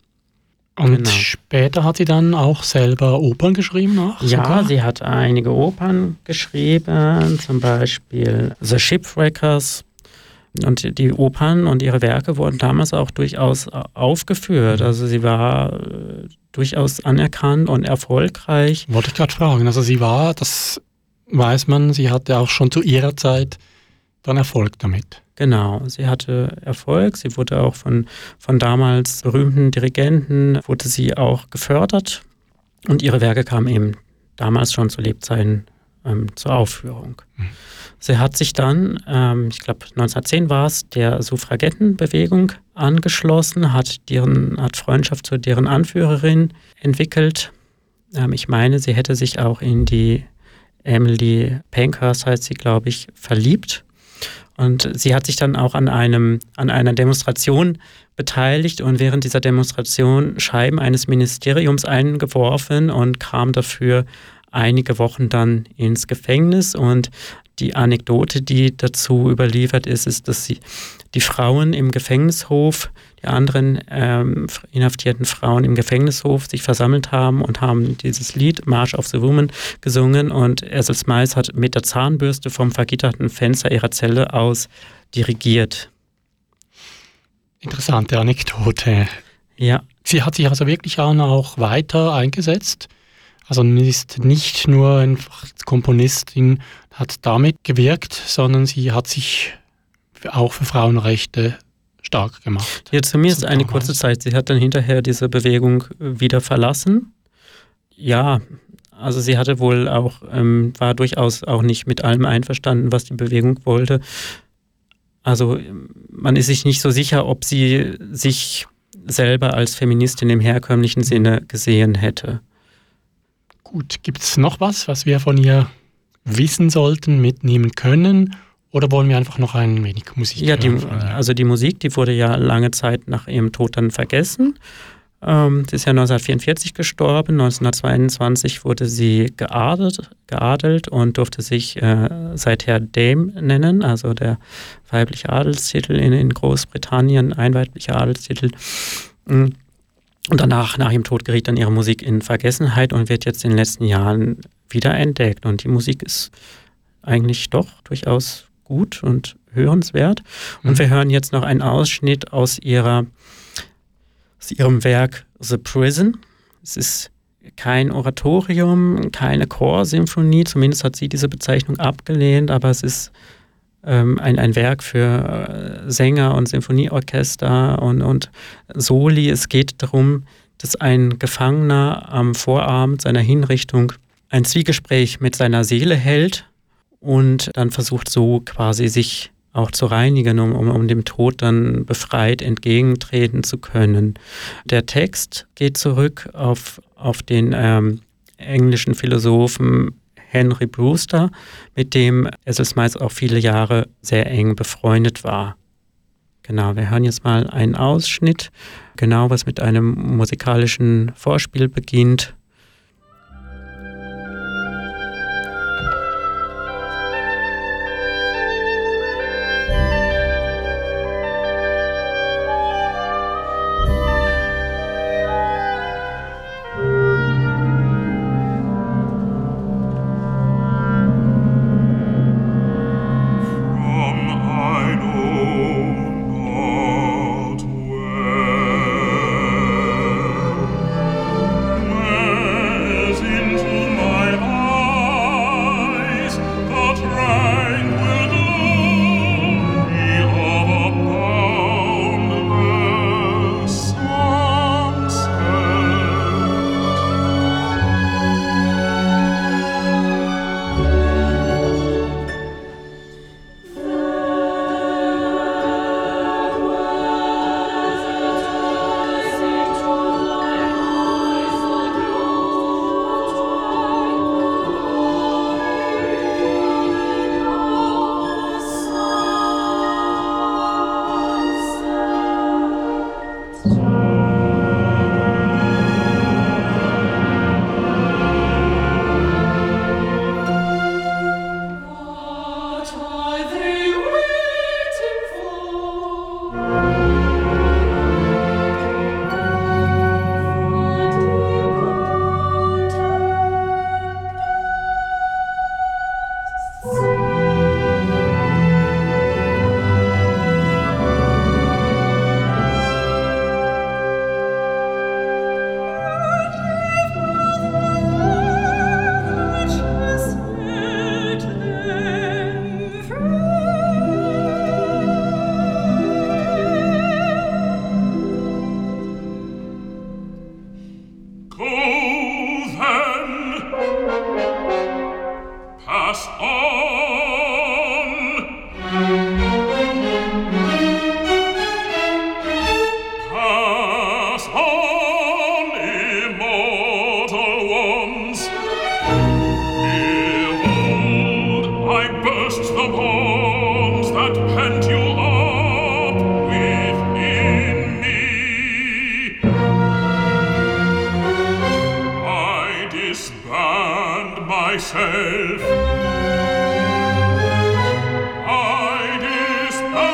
D: Und genau. später hat sie dann auch selber Opern geschrieben noch?
E: Ja, sogar? sie hat einige Opern geschrieben, zum Beispiel The Shipwreckers. Und die Opern und ihre Werke wurden damals auch durchaus aufgeführt. Mhm. Also sie war äh, durchaus anerkannt und erfolgreich.
D: Wollte ich gerade fragen. Also sie war, das weiß man, sie hatte auch schon zu ihrer Zeit dann Erfolg damit.
E: Genau, sie hatte Erfolg. Sie wurde auch von, von damals berühmten Dirigenten, wurde sie auch gefördert. Und ihre Werke kamen eben damals schon zu Lebzeiten ähm, zur Aufführung. Mhm. Sie hat sich dann, ähm, ich glaube 1910 war es, der Suffragettenbewegung angeschlossen, hat, deren, hat Freundschaft zu deren Anführerin entwickelt. Ähm, ich meine, sie hätte sich auch in die Emily Pankhurst, heißt sie, glaube ich, verliebt. Und sie hat sich dann auch an, einem, an einer Demonstration beteiligt und während dieser Demonstration Scheiben eines Ministeriums eingeworfen und kam dafür einige Wochen dann ins Gefängnis. Und die Anekdote, die dazu überliefert ist, ist, dass sie die Frauen im Gefängnishof die anderen ähm, inhaftierten Frauen im Gefängnishof sich versammelt haben und haben dieses Lied March of the Woman gesungen und Essels Mais hat mit der Zahnbürste vom vergitterten Fenster ihrer Zelle aus dirigiert.
D: Interessante Anekdote.
E: Ja.
D: Sie hat sich also wirklich auch weiter eingesetzt. Also ist nicht nur einfach Komponistin, hat damit gewirkt, sondern sie hat sich auch für Frauenrechte stark gemacht.
E: Ja, zumindest eine kurze Zeit. Sie hat dann hinterher diese Bewegung wieder verlassen. Ja, also sie hatte wohl auch, ähm, war durchaus auch nicht mit allem einverstanden, was die Bewegung wollte. Also man ist sich nicht so sicher, ob sie sich selber als Feministin im herkömmlichen Sinne gesehen hätte.
D: Gut, gibt es noch was, was wir von ihr wissen sollten, mitnehmen können? Oder wollen wir einfach noch ein wenig Musik
E: ja, hören? Ja, also die Musik, die wurde ja lange Zeit nach ihrem Tod dann vergessen. Ähm, sie ist ja 1944 gestorben. 1922 wurde sie geadelt, geadelt und durfte sich äh, seither Dame nennen, also der weibliche Adelstitel in, in Großbritannien, ein weiblicher Adelstitel. Mm. Und danach, nach ihrem Tod, geriet dann ihre Musik in Vergessenheit und wird jetzt in den letzten Jahren wiederentdeckt. Und die Musik ist eigentlich doch durchaus gut und hörenswert. Und
D: Mhm.
E: wir hören jetzt noch einen Ausschnitt aus ihrer aus ihrem Werk The Prison. Es ist kein Oratorium, keine Chorsymphonie, zumindest hat sie diese Bezeichnung abgelehnt, aber es ist ähm, ein, ein Werk für äh, Sänger und Symphonieorchester und, und Soli. Es geht darum, dass ein Gefangener am Vorabend seiner Hinrichtung ein Zwiegespräch mit seiner Seele hält und dann versucht so quasi sich auch zu reinigen, um, um, um dem Tod dann befreit entgegentreten zu können. Der Text geht zurück auf, auf den ähm, englischen Philosophen Henry Brewster, mit dem Esselmais auch viele Jahre sehr eng befreundet war. Genau, wir hören jetzt mal einen Ausschnitt, genau was mit einem musikalischen Vorspiel beginnt.
F: Disband myself. I disband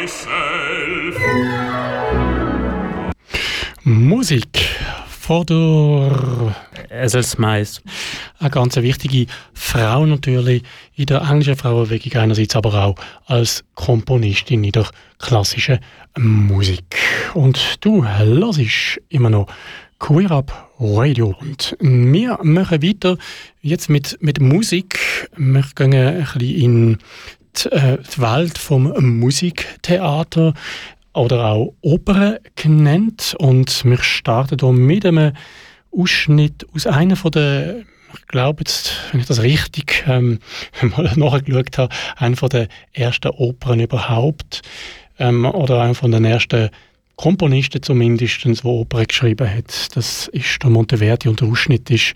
F: myself.
D: Musik vor der
E: Eselsmais.
D: Eine ganz wichtige Frau natürlich in der englischen Frauenbewegung einerseits, aber auch als Komponistin in der klassischen Musik. Und du hörst immer noch Queer Up Radio. Und wir machen weiter jetzt mit, mit Musik. Wir gehen ein bisschen in die, äh, die Welt vom Musiktheater oder auch Oper genannt. Und wir starten hier mit einem Ausschnitt aus einer der, ich glaube jetzt, wenn ich das richtig ähm, mal nachgeschaut habe, einer von der ersten Opern überhaupt ähm, oder einer von den ersten Komponisten zumindest, der Opern geschrieben hat. Das ist der Monteverdi und der Ausschnitt ist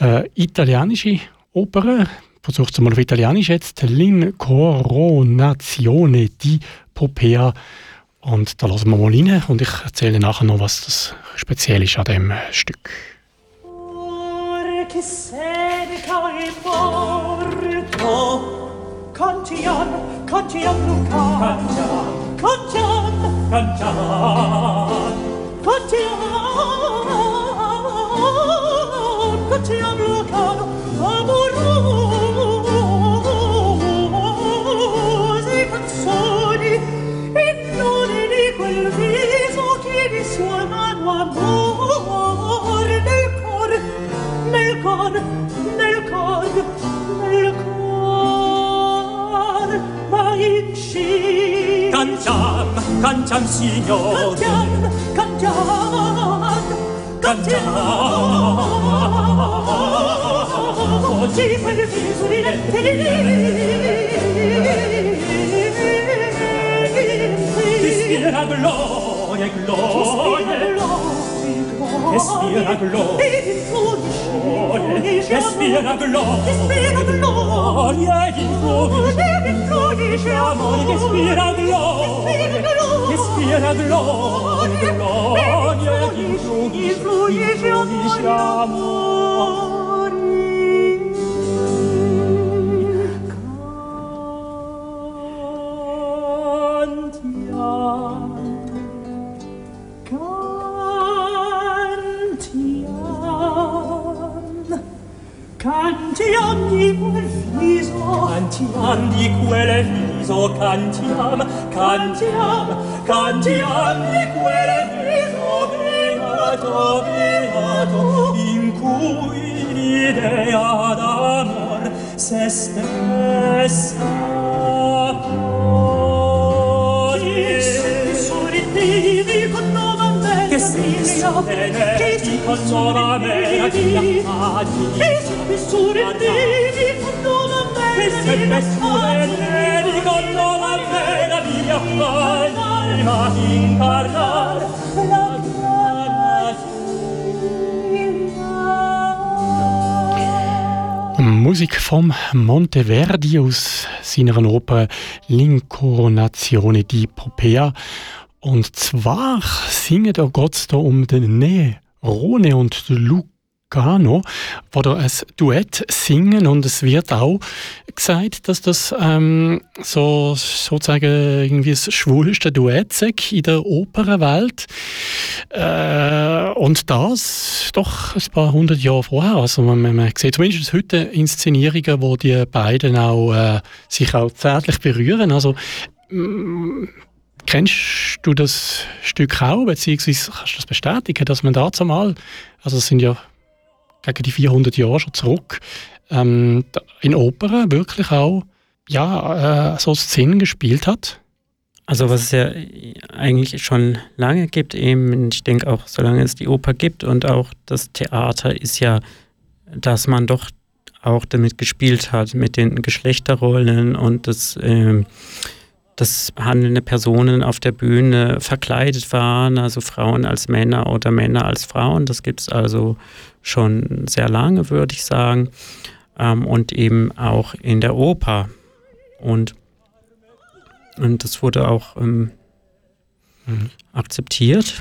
D: äh, italienische Oper. Versucht es mal auf Italienisch jetzt. L'Incoronazione di Popea. Und da lassen wir mal rein und ich erzähle nachher noch, was das speziell ist an dem Stück.
G: che seneca è morto. Contion, Contion Luca. Contion, Contion Contion Contion Contion Luca
H: Amorose canzoni. E non di quel viso che di sua mano amore cor nel cor nel cor ma in sci.
I: cantiam cantiam signor
H: cantiam cantiam cantiam. Oggi per viso di
I: letteri ti spira gloria gloria. Es mira gloria, es mira gloria, di gloria, amore, es mira gloria, es mira gloria, gloria, di
H: gloria, amore. tanti quel viso
I: cantiam di quel viso cantiam cantiam cantiam di quel viso beato beato in cui l'idea d'amor se stessa
H: poi
I: sorridì si sorridevi con nuova meraviglia
H: Che si sorridevi con nuova
I: che sempre sorridevi con nuova meraviglia anima incarnar la
D: Musik vom Monteverdi aus seiner Oper L'Incoronazione di Popea. Und zwar singen da geht's da um den Nerone und Lucano, wo da ein Duett singen und es wird auch gesagt, dass das ähm, so sozusagen irgendwie das schwulste Duett sei in der Opernwelt. Äh, und das doch ein paar hundert Jahre vorher. Also man, man sieht zumindest heute Inszenierungen, wo die beiden auch äh, sich auch zärtlich berühren. Also mm, Kennst du das Stück auch, beziehungsweise kannst du das bestätigen, dass man da zumal, also es sind ja gegen die 400 Jahre schon zurück, ähm, in Opern wirklich auch ja, äh, so Szenen gespielt hat?
E: Also was es ja eigentlich schon lange gibt, eben, ich denke auch, solange es die Oper gibt und auch das Theater, ist ja, dass man doch auch damit gespielt hat, mit den Geschlechterrollen und das ähm, dass handelnde Personen auf der Bühne verkleidet waren, also Frauen als Männer oder Männer als Frauen. Das gibt es also schon sehr lange, würde ich sagen. Ähm, und eben auch in der Oper. Und, und das wurde auch ähm, mhm. akzeptiert.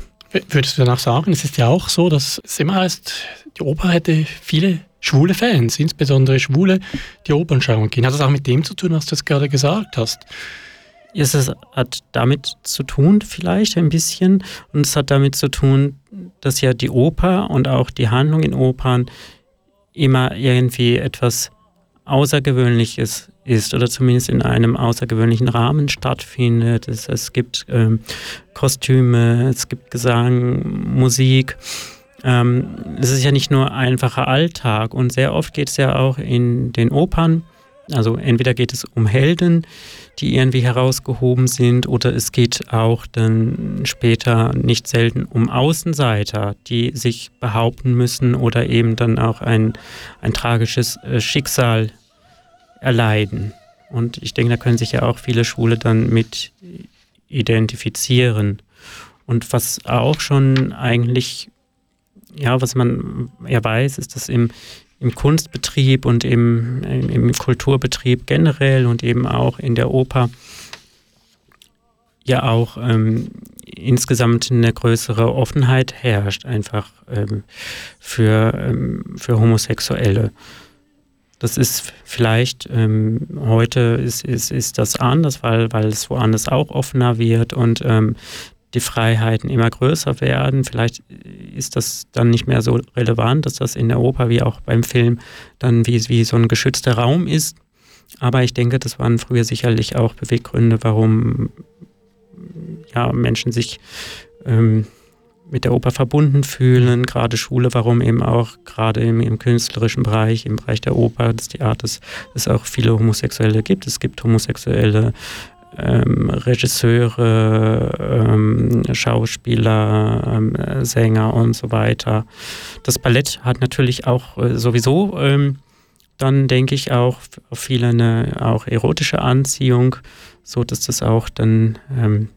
D: Würdest du danach sagen, es ist ja auch so, dass es immer heißt, die Oper hätte viele schwule Fans, insbesondere Schwule, die Opern schauen gehen. Hat das auch mit dem zu tun, was du jetzt gerade gesagt hast?
E: Es hat damit zu tun, vielleicht ein bisschen, und es hat damit zu tun, dass ja die Oper und auch die Handlung in Opern immer irgendwie etwas Außergewöhnliches ist oder zumindest in einem außergewöhnlichen Rahmen stattfindet. Es, es gibt ähm, Kostüme, es gibt Gesang, Musik. Ähm, es ist ja nicht nur einfacher Alltag und sehr oft geht es ja auch in den Opern, also entweder geht es um Helden, die irgendwie herausgehoben sind, oder es geht auch dann später nicht selten um Außenseiter, die sich behaupten müssen oder eben dann auch ein, ein tragisches äh, Schicksal erleiden. Und ich denke, da können sich ja auch viele Schwule dann mit identifizieren. Und was auch schon eigentlich, ja, was man ja weiß, ist, dass im, im Kunstbetrieb und im, im, Kulturbetrieb generell und eben auch in der Oper ja auch ähm, insgesamt eine größere Offenheit herrscht, einfach ähm, für, ähm, für Homosexuelle. Das ist vielleicht ähm, heute ist, ist, ist das anders, weil, weil es woanders auch offener wird und ähm, die Freiheiten immer größer werden. Vielleicht ist das dann nicht mehr so relevant, dass das in der Oper wie auch beim Film dann wie, wie so ein geschützter Raum ist. Aber ich denke, das waren früher sicherlich auch Beweggründe, warum ja, Menschen sich ähm, mit der Oper verbunden fühlen, gerade Schule, warum eben auch gerade im, im, künstlerischen Bereich, im Bereich der Oper, des Theaters, es auch viele Homosexuelle gibt. Es gibt homosexuelle ähm, Regisseure, ähm, Schauspieler, ähm, Sänger und so weiter. Das Ballett hat natürlich auch äh, sowieso ähm, dann, denke ich, auch auf viele eine auch erotische Anziehung, so dass das auch dann ähm,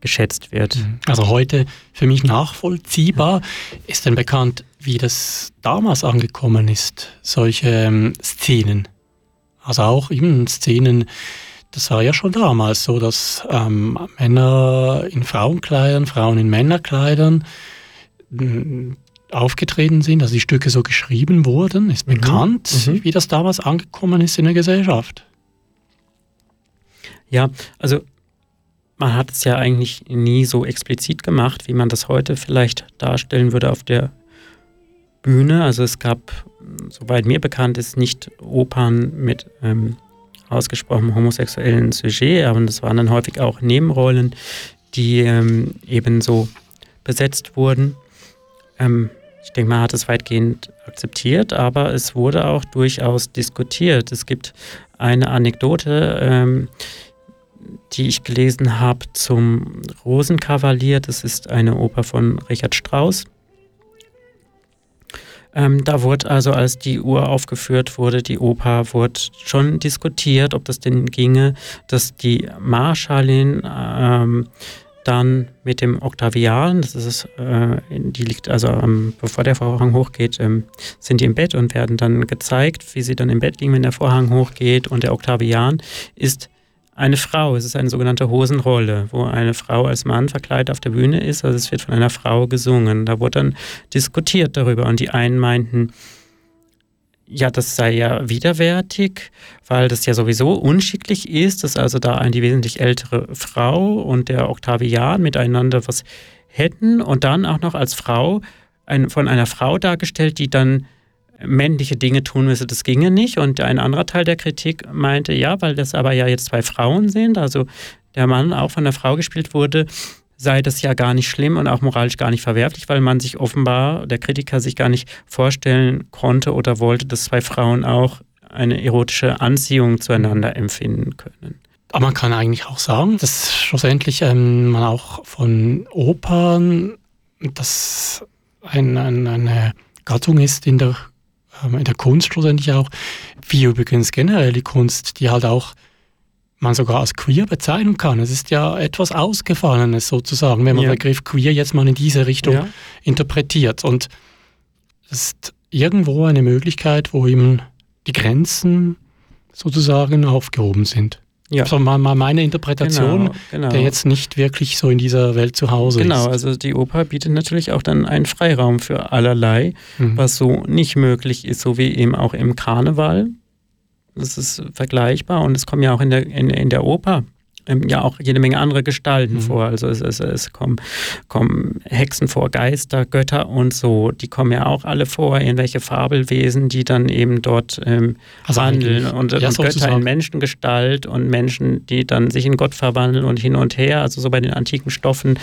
E: geschätzt wird. Mhm.
D: Also heute für mich nachvollziehbar. Ist denn bekannt, wie das damals angekommen ist, solche ähm, Szenen? Also auch eben Szenen, das war ja schon damals so, dass ähm, Männer in Frauenkleidern, Frauen in Männerkleidern mm, aufgetreten sind, also die Stücke so geschrieben wurden. Ist mhm. bekannt, mhm. wie das damals angekommen ist in der Gesellschaft.
E: Ja, also man hat es ja eigentlich nie so explizit gemacht, wie man das heute vielleicht darstellen würde auf der Bühne. Also es gab, soweit mir bekannt ist, nicht Opern mit ähm, ausgesprochen homosexuellen Sujet, aber das waren dann häufig auch Nebenrollen, die ähm, eben so besetzt wurden. Ähm, ich denke, man hat es weitgehend akzeptiert, aber es wurde auch durchaus diskutiert. Es gibt eine Anekdote, ähm, die ich gelesen habe zum Rosenkavalier. Das ist eine Oper von Richard Strauss. Ähm, da wurde also, als die Uhr aufgeführt wurde, die Oper, wurde schon diskutiert, ob das denn ginge, dass die Marschallin ähm, dann mit dem Oktavian, das ist, äh, die liegt also, ähm, bevor der Vorhang hochgeht, ähm, sind die im Bett und werden dann gezeigt, wie sie dann im Bett liegen, wenn der Vorhang hochgeht. Und der Oktavian ist eine Frau. Es ist eine sogenannte Hosenrolle, wo eine Frau als Mann verkleidet auf der Bühne ist. Also es wird von einer Frau gesungen. Da wurde dann diskutiert darüber und die einen meinten, ja, das sei ja widerwärtig, weil das ja sowieso unschicklich ist, dass also da eine wesentlich ältere Frau und der Octavian miteinander was hätten und dann auch noch als Frau ein, von einer Frau dargestellt, die dann männliche Dinge tun müsse, das ginge nicht. Und ein anderer Teil der Kritik meinte, ja, weil das aber ja jetzt zwei Frauen sind, also der Mann auch von der Frau gespielt wurde, sei das ja gar nicht schlimm und auch moralisch gar nicht verwerflich, weil man sich offenbar, der Kritiker sich gar nicht vorstellen konnte oder wollte, dass zwei Frauen auch eine erotische Anziehung zueinander empfinden können.
D: Aber man kann eigentlich auch sagen, dass schlussendlich ähm, man auch von Opern, das ein, ein, eine Gattung ist in der in der Kunst schlussendlich auch, wie übrigens generell die Kunst, die halt auch man sogar als queer bezeichnen kann. Es ist ja etwas Ausgefallenes sozusagen, wenn man ja. den Begriff queer jetzt mal in diese Richtung ja. interpretiert. Und es ist irgendwo eine Möglichkeit, wo eben die Grenzen sozusagen aufgehoben sind. Ja. So mal, mal meine Interpretation, genau, genau. der jetzt nicht wirklich so in dieser Welt zu Hause
E: genau,
D: ist.
E: Genau, also die Oper bietet natürlich auch dann einen Freiraum für allerlei, mhm. was so nicht möglich ist, so wie eben auch im Karneval. Das ist vergleichbar und es kommen ja auch in der, in, in der Oper ja auch jede Menge andere Gestalten mhm. vor. Also es, es, es kommen, kommen, Hexen vor, Geister, Götter und so. Die kommen ja auch alle vor, irgendwelche Fabelwesen, die dann eben dort ähm, also handeln. Und, ja, und Götter in Menschengestalt und Menschen, die dann sich in Gott verwandeln und hin und her. Also so bei den antiken Stoffen.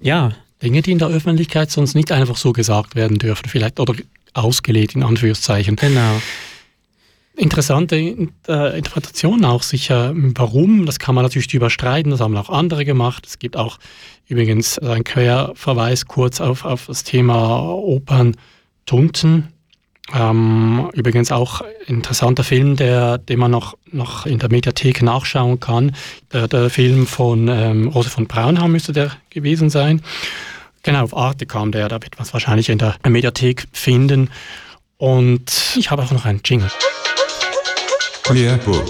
E: Ja.
D: Dinge, die in der Öffentlichkeit sonst nicht einfach so gesagt werden dürfen, vielleicht oder ausgelegt in Anführungszeichen.
E: Genau
D: interessante äh, Interpretation auch sicher. Warum? Das kann man natürlich überstreiten. Das haben auch andere gemacht. Es gibt auch übrigens ein Querverweis kurz auf, auf das Thema Opern Tunten. Ähm, übrigens auch interessanter Film, der, den man noch, noch in der Mediathek nachschauen kann. Der, der Film von ähm, Rose von Braunheim müsste der gewesen sein. Genau, auf Arte kam der, da wird man es wahrscheinlich in der Mediathek finden. Und ich habe auch noch einen Jingle. Queer Book.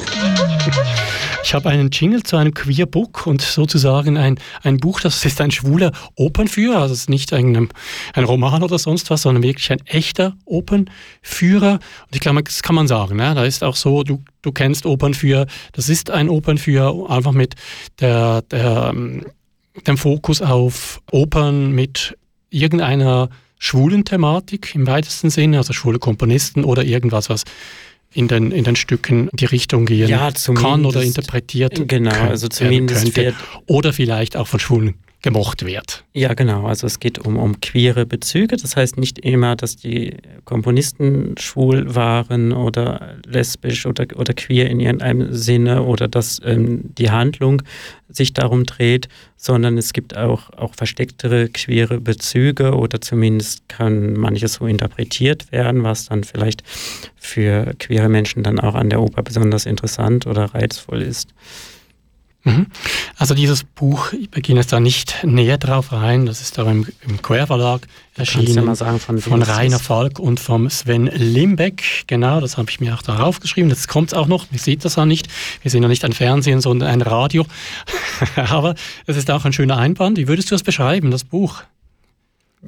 D: Ich habe einen Jingle zu einem Queer Book und sozusagen ein, ein Buch, das ist ein schwuler Opernführer, also es ist nicht ein, ein Roman oder sonst was, sondern wirklich ein echter Opernführer. Und ich glaube, das kann man sagen. Ne? Da ist auch so, du, du kennst Opernführer, das ist ein Opernführer, einfach mit der, der, ähm, dem Fokus auf Opern mit irgendeiner schwulen Thematik im weitesten Sinne, also schwule Komponisten oder irgendwas, was in den, in den Stücken die Richtung gehen
E: ja,
D: kann oder interpretiert
E: Genau, also zumindest
D: könnte. Oder vielleicht auch von schwulen gemocht wird.
E: Ja, genau. Also es geht um, um queere Bezüge. Das heißt nicht immer, dass die Komponisten schwul waren oder lesbisch oder, oder queer in irgendeinem Sinne oder dass ähm, die Handlung sich darum dreht, sondern es gibt auch, auch verstecktere queere Bezüge oder zumindest kann manches so interpretiert werden, was dann vielleicht für queere Menschen dann auch an der Oper besonders interessant oder reizvoll ist.
D: Mhm. Also dieses Buch, ich beginne jetzt da nicht näher drauf rein, das ist da im, im Quer Verlag erschienen,
E: ja sagen, von,
D: von Rainer Falk und vom Sven Limbeck, genau, das habe ich mir auch darauf geschrieben, jetzt kommt es auch noch, ihr seht das auch nicht, wir sind ja nicht ein Fernsehen, sondern ein Radio, aber es ist auch ein schöner Einband, wie würdest du das beschreiben, das Buch?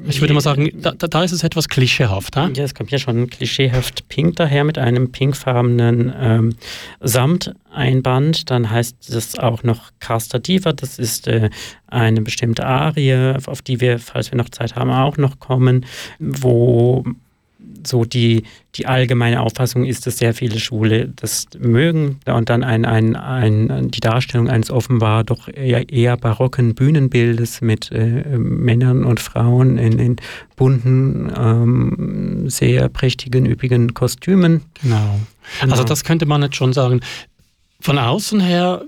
D: Ich würde mal sagen, da, da ist es etwas klischeehaft. He?
E: Ja, es kommt ja schon klischeehaft pink daher mit einem pinkfarbenen ähm, Samteinband. Dann heißt es auch noch Casta Diva. Das ist äh, eine bestimmte Arie, auf die wir, falls wir noch Zeit haben, auch noch kommen, wo so die, die allgemeine Auffassung ist, dass sehr viele Schwule das mögen und dann ein, ein, ein, die Darstellung eines offenbar doch eher, eher barocken Bühnenbildes mit äh, Männern und Frauen in, in bunten, ähm, sehr prächtigen, üppigen Kostümen.
D: Genau. genau. Also das könnte man jetzt schon sagen. Von außen her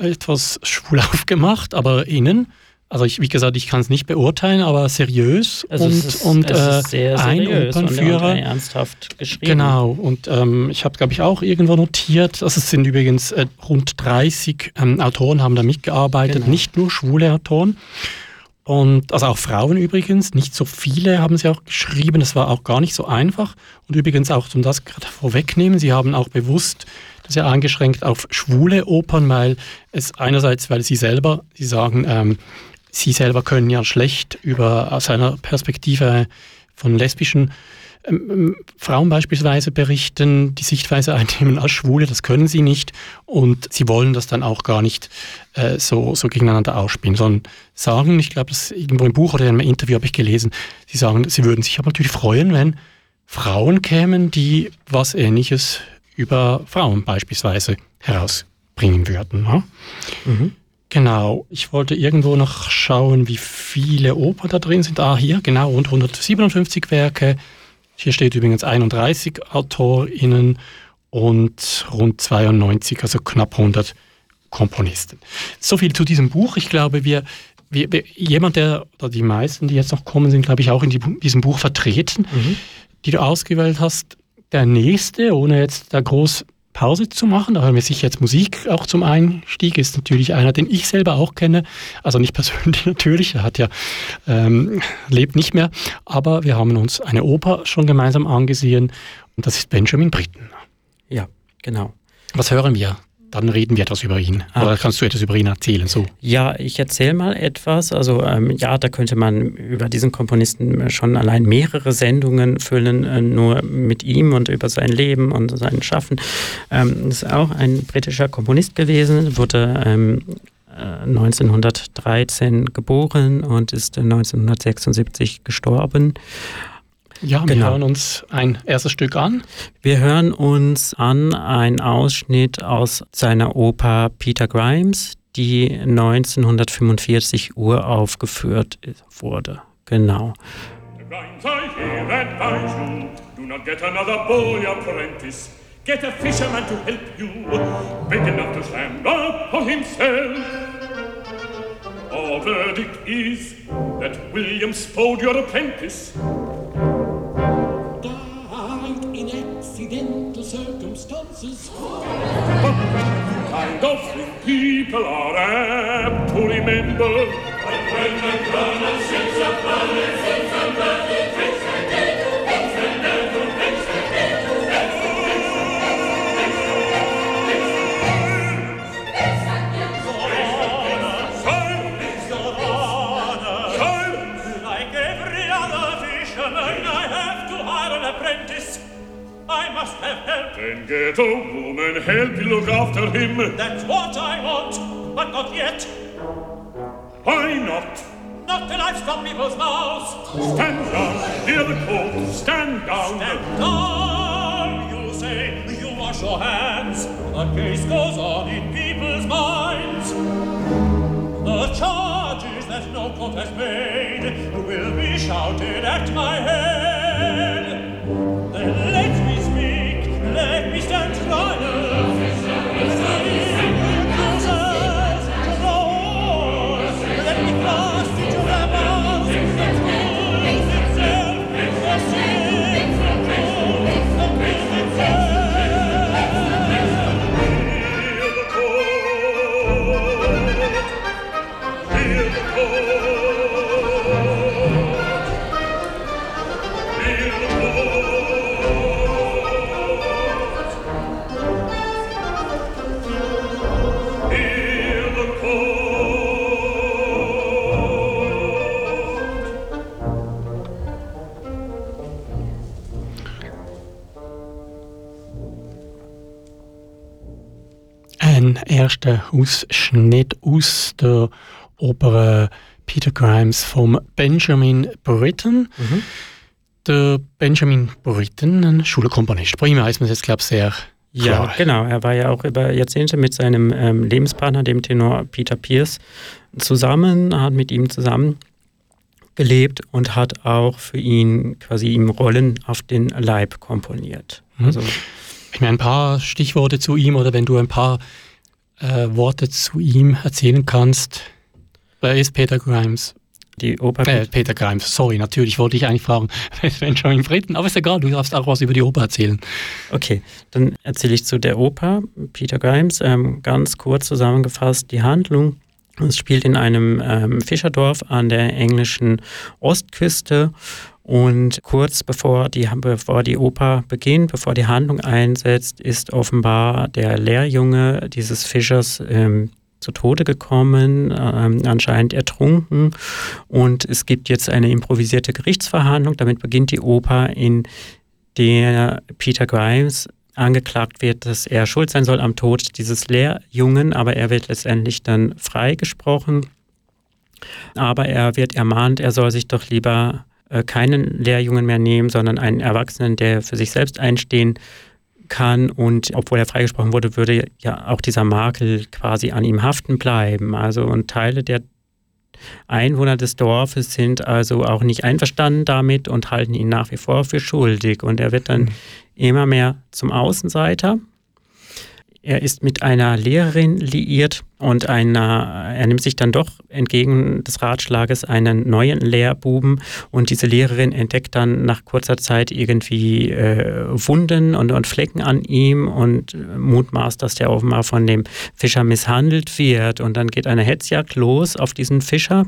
D: etwas schwul aufgemacht, aber innen also ich, wie gesagt, ich kann es nicht beurteilen, aber seriös
E: also
D: und,
E: ist,
D: und
E: äh, ein
D: Opernführer.
E: Und, ernsthaft geschrieben.
D: Genau, und ähm, ich habe, glaube ich, auch irgendwo notiert, also es sind übrigens äh, rund 30 ähm, Autoren haben da mitgearbeitet, genau. nicht nur schwule Autoren. Und also auch Frauen übrigens, nicht so viele haben sie auch geschrieben, das war auch gar nicht so einfach. Und übrigens auch, um das gerade vorwegnehmen, sie haben auch bewusst das ja eingeschränkt auf schwule Opern, weil es einerseits, weil sie selber, sie sagen, ähm, Sie selber können ja schlecht über aus einer Perspektive von lesbischen ähm, ähm, Frauen beispielsweise berichten, die Sichtweise einnehmen als Schwule, das können sie nicht und sie wollen das dann auch gar nicht äh, so, so gegeneinander ausspielen, sondern sagen, ich glaube, das irgendwo im Buch oder in einem Interview habe ich gelesen, sie sagen, sie würden sich aber natürlich freuen, wenn Frauen kämen, die was Ähnliches über Frauen beispielsweise herausbringen würden. Ne? Mhm. Genau, ich wollte irgendwo noch schauen, wie viele Opern da drin sind. Ah, hier, genau, rund 157 Werke. Hier steht übrigens 31 AutorInnen und rund 92, also knapp 100 Komponisten. So viel zu diesem Buch. Ich glaube, wir, wir, jemand, der, oder die meisten, die jetzt noch kommen, sind, glaube ich, auch in die, diesem Buch vertreten, mhm. die du ausgewählt hast. Der nächste, ohne jetzt da groß Pause zu machen. Hören wir sicher jetzt Musik auch zum Einstieg. Ist natürlich einer, den ich selber auch kenne. Also nicht persönlich natürlich, er hat ja ähm, lebt nicht mehr. Aber wir haben uns eine Oper schon gemeinsam angesehen und das ist Benjamin Britten.
E: Ja, genau.
D: Was hören wir? Dann reden wir etwas über ihn. Ah. Oder kannst du etwas über ihn erzählen? So.
E: Ja, ich erzähle mal etwas. Also ähm, ja, da könnte man über diesen Komponisten schon allein mehrere Sendungen füllen, äh, nur mit ihm und über sein Leben und sein Schaffen. Ähm, ist auch ein britischer Komponist gewesen, wurde ähm, 1913 äh, geboren und ist 1976 gestorben.
D: Ja, wir genau. hören uns ein erstes Stück an.
E: Wir hören uns an einen Ausschnitt aus seiner Oper Peter Grimes, die 1945 uraufgeführt wurde. Genau. Get a fisherman to help you, big enough to stand up for himself. Our verdict is that William Spode, your apprentice, And often people are apt to remember. Like when the colonel sings a bird,
F: sings a bird, Then get a woman, help you look after him. That's what I want, but not yet. Why not? Not till I've stopped people's mouths. Stand down, hear the court. Stand down. Stand down, you say. You wash your hands. The case goes on in people's minds. The charges
I: that no court has made will be shouted at my head. Then
F: mich denn treue
D: Ein erster Ausschnitt aus der Oper Peter Grimes vom Benjamin Britten. Der Benjamin Britten, ein Schulkomponist. Bei ihm weiß man es jetzt, glaube ich, sehr
E: Ja, genau. Er war ja auch über Jahrzehnte mit seinem ähm, Lebenspartner, dem Tenor Peter Pierce, zusammen, hat mit ihm zusammen gelebt und hat auch für ihn quasi ihm Rollen auf den Leib komponiert.
D: Mhm.
E: Also
D: Ich meine, ein paar Stichworte zu ihm oder wenn du ein paar äh, Worte zu ihm erzählen kannst. Wer ist Peter Grimes?
E: die Oper
D: Äh, Peter Grimes, sorry, natürlich wollte ich eigentlich fragen, Benjamin Britten, aber ist egal, du darfst auch was über die Oper erzählen.
E: Okay, dann erzähle ich zu der Oper Peter Grimes ähm, ganz kurz zusammengefasst die Handlung. Es spielt in einem ähm, Fischerdorf an der englischen Ostküste und kurz bevor die, bevor die Oper beginnt, bevor die Handlung einsetzt, ist offenbar der Lehrjunge dieses Fischers ähm, zu Tode gekommen, ähm, anscheinend ertrunken. Und es gibt jetzt eine improvisierte Gerichtsverhandlung. Damit beginnt die Oper, in der Peter Grimes angeklagt wird, dass er schuld sein soll am Tod dieses Lehrjungen, aber er wird letztendlich dann freigesprochen. Aber er wird ermahnt, er soll sich doch lieber keinen Lehrjungen mehr nehmen, sondern einen Erwachsenen, der für sich selbst einstehen kann. Und obwohl er freigesprochen wurde, würde ja auch dieser Makel quasi an ihm haften bleiben. Also und Teile der Einwohner des Dorfes sind also auch nicht einverstanden damit und halten ihn nach wie vor für schuldig. Und er wird dann immer mehr zum Außenseiter. Er ist mit einer Lehrerin liiert und einer, er nimmt sich dann doch entgegen des Ratschlages einen neuen Lehrbuben. Und diese Lehrerin entdeckt dann nach kurzer Zeit irgendwie äh, Wunden und, und Flecken an ihm und mutmaßt, dass der offenbar von dem Fischer misshandelt wird. Und dann geht eine Hetzjagd los auf diesen Fischer.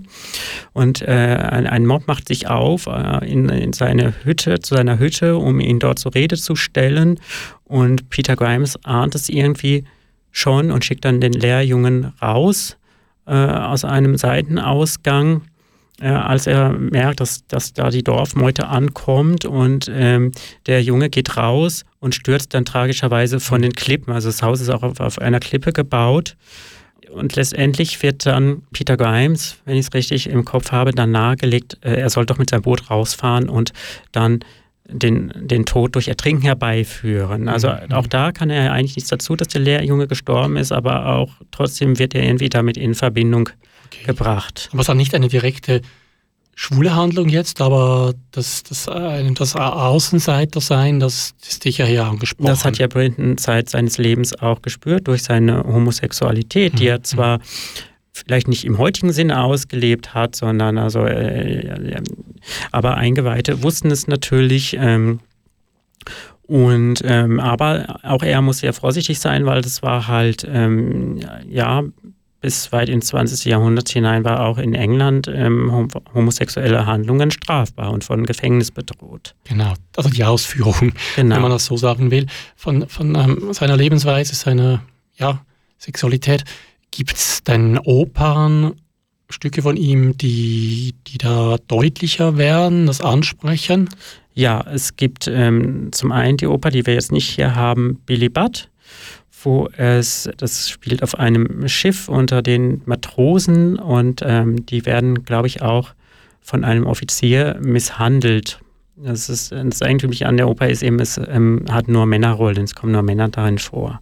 E: Und äh, ein, ein Mob macht sich auf äh, in, in seine Hütte, zu seiner Hütte, um ihn dort zur Rede zu stellen. Und Peter Grimes ahnt es irgendwie schon und schickt dann den Lehrjungen raus äh, aus einem Seitenausgang, äh, als er merkt, dass, dass da die Dorfmeute ankommt und ähm, der Junge geht raus und stürzt dann tragischerweise von den Klippen. Also das Haus ist auch auf, auf einer Klippe gebaut. Und letztendlich wird dann Peter Grimes, wenn ich es richtig im Kopf habe, dann nahegelegt, äh, er soll doch mit seinem Boot rausfahren und dann den, den Tod durch Ertrinken herbeiführen. Also
D: Mhm.
E: auch da kann er eigentlich nichts dazu, dass der Lehrjunge gestorben ist, aber auch trotzdem wird er irgendwie damit in Verbindung gebracht.
D: Aber es hat nicht eine direkte schwule Handlung jetzt, aber das, das, äh, das Außenseiter sein, das ist dich ja hier angesprochen.
E: Das hat ja Brinton Zeit seines Lebens auch gespürt durch seine Homosexualität, die er zwar vielleicht nicht im heutigen Sinne ausgelebt hat, sondern also, äh, äh, aber Eingeweihte wussten es natürlich. Ähm, und ähm, aber auch er muss sehr vorsichtig sein, weil das war halt ähm, ja bis weit ins 20. Jahrhundert hinein war auch in England ähm, hom homosexuelle Handlungen strafbar und von Gefängnis bedroht.
D: Genau, also die Ausführung,
E: Genau.
D: wenn man das so sagen will, von, von ähm, seiner Lebensweise, seiner ja, Sexualität. Gibt es denn Opern, Stücke von ihm, die, die da deutlicher werden, das ansprechen?
E: Ja, es gibt ähm, zum einen die Oper, die wir jetzt nicht hier haben, Billy Budd, wo es, das spielt auf einem Schiff unter den Matrosen und ähm, die werden, glaube ich, auch von einem Offizier misshandelt. Das ist das Eigentümliche an der Oper ist eben, es ähm, hat nur Männerrollen, es kommen nur Männer darin vor.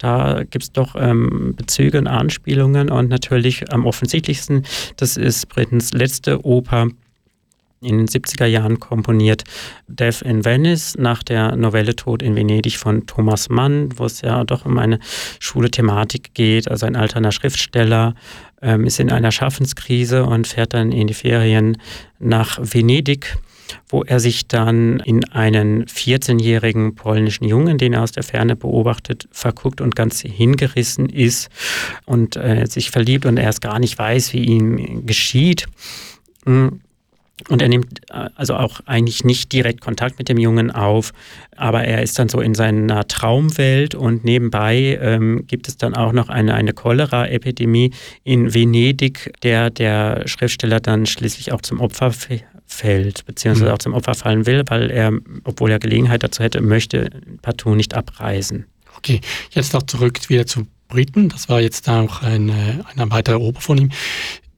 E: Da gibt es doch ähm, Bezüge und Anspielungen und natürlich am offensichtlichsten, das ist Brittens letzte Oper, in den 70er Jahren komponiert, Death in Venice, nach der Novelle Tod in Venedig von Thomas Mann, wo es ja doch um eine schwule Thematik geht. Also ein alterner Schriftsteller ähm, ist in einer Schaffenskrise und fährt dann in die Ferien nach Venedig wo er sich dann in einen 14-jährigen polnischen Jungen, den er aus der Ferne beobachtet, verguckt und ganz hingerissen ist und äh, sich verliebt und er erst gar nicht weiß, wie ihm geschieht. Hm. Und er nimmt äh, also auch eigentlich nicht direkt Kontakt mit dem Jungen auf, aber er ist dann so in seiner Traumwelt und nebenbei ähm, gibt es dann auch noch eine, eine Cholera-Epidemie in Venedig, der der Schriftsteller dann schließlich auch zum Opfer fällt, beziehungsweise mhm. auch zum Opfer fallen will, weil er, obwohl er Gelegenheit dazu hätte, möchte partout nicht abreisen.
D: Okay, jetzt noch zurück wieder zu Briten. Das war jetzt auch eine, eine weitere Oper von ihm.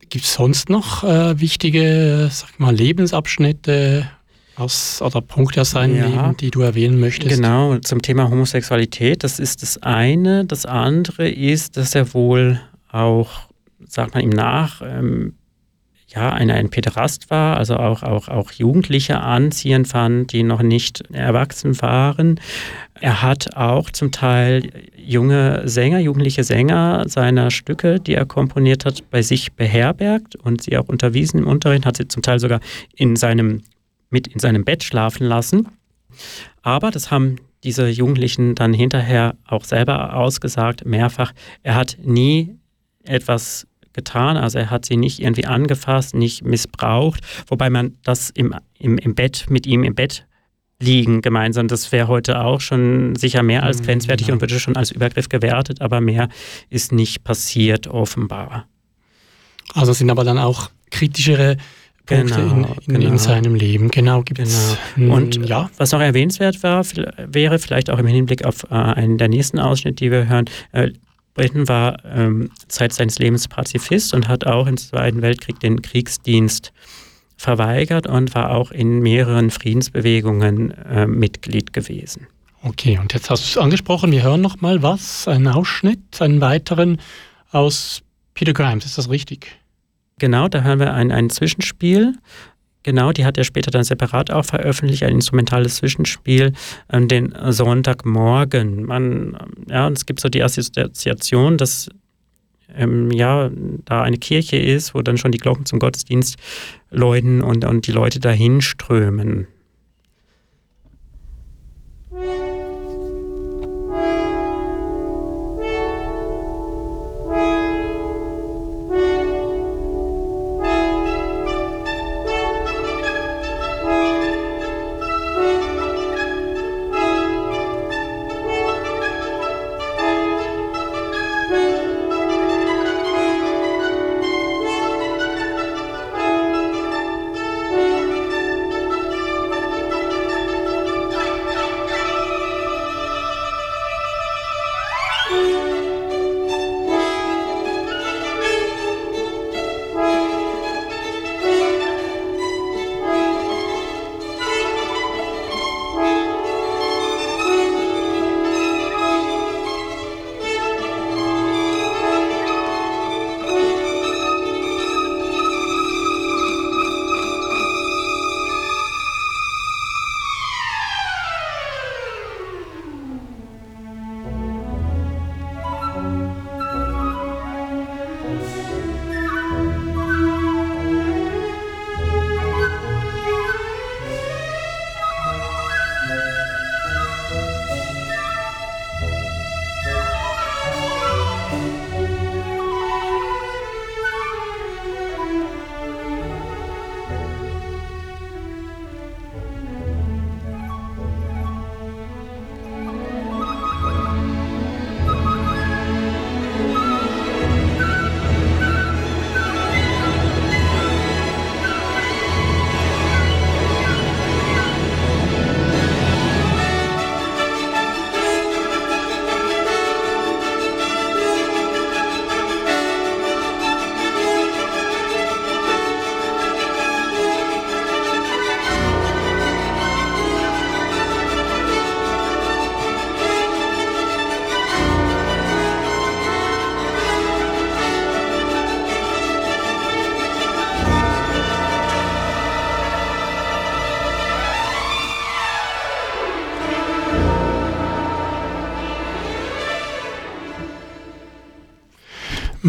D: Gibt es sonst noch äh, wichtige sag mal, Lebensabschnitte aus, oder Punkte aus seinem ja, Leben, die du erwähnen möchtest?
E: Genau, zum Thema Homosexualität, das ist das eine. Das andere ist, dass er wohl auch, sagt man ihm nach, ähm, ja, ein, ein Päderast war, also auch, auch, auch Jugendliche anziehen fand, die noch nicht erwachsen waren. Er hat auch zum Teil junge Sänger, jugendliche Sänger seiner Stücke, die er komponiert hat, bei sich beherbergt und sie auch unterwiesen im Unterricht, hat sie zum Teil sogar in seinem, mit in seinem Bett schlafen lassen. Aber das haben diese Jugendlichen dann hinterher auch selber ausgesagt, mehrfach, er hat nie etwas getan. Also er hat sie nicht irgendwie angefasst, nicht missbraucht, wobei man das im, im, im Bett mit ihm im Bett liegen gemeinsam. Das wäre heute auch schon sicher mehr als mhm, grenzwertig ja. und würde schon als Übergriff gewertet, aber mehr ist nicht passiert offenbar.
D: Also sind aber dann auch kritischere Punkte genau, in, in, genau. in, seinem Leben. Genau,
E: gibt's. Genau. Und ja. was noch erwähnenswert war, wäre vielleicht auch im Hinblick auf äh, einen der nächsten Ausschnitte, die wir hören, äh, Britten war ähm, Zeit seines Lebens Pazifist und hat auch im Zweiten Weltkrieg den Kriegsdienst verweigert und war auch in mehreren Friedensbewegungen äh, Mitglied gewesen.
D: Okay, und jetzt hast du es angesprochen, wir hören noch mal was, einen Ausschnitt, einen weiteren aus Peter Grimes, ist das richtig?
E: Genau, da hören wir ein, ein Zwischenspiel Genau, die hat er später dann separat auch veröffentlicht, ein instrumentales Zwischenspiel, ähm, den Sonntagmorgen. Man, ja, und es gibt so die Assoziation, dass ähm, ja, da eine Kirche ist, wo dann schon die Glocken zum Gottesdienst läuten und, und die Leute dahin strömen.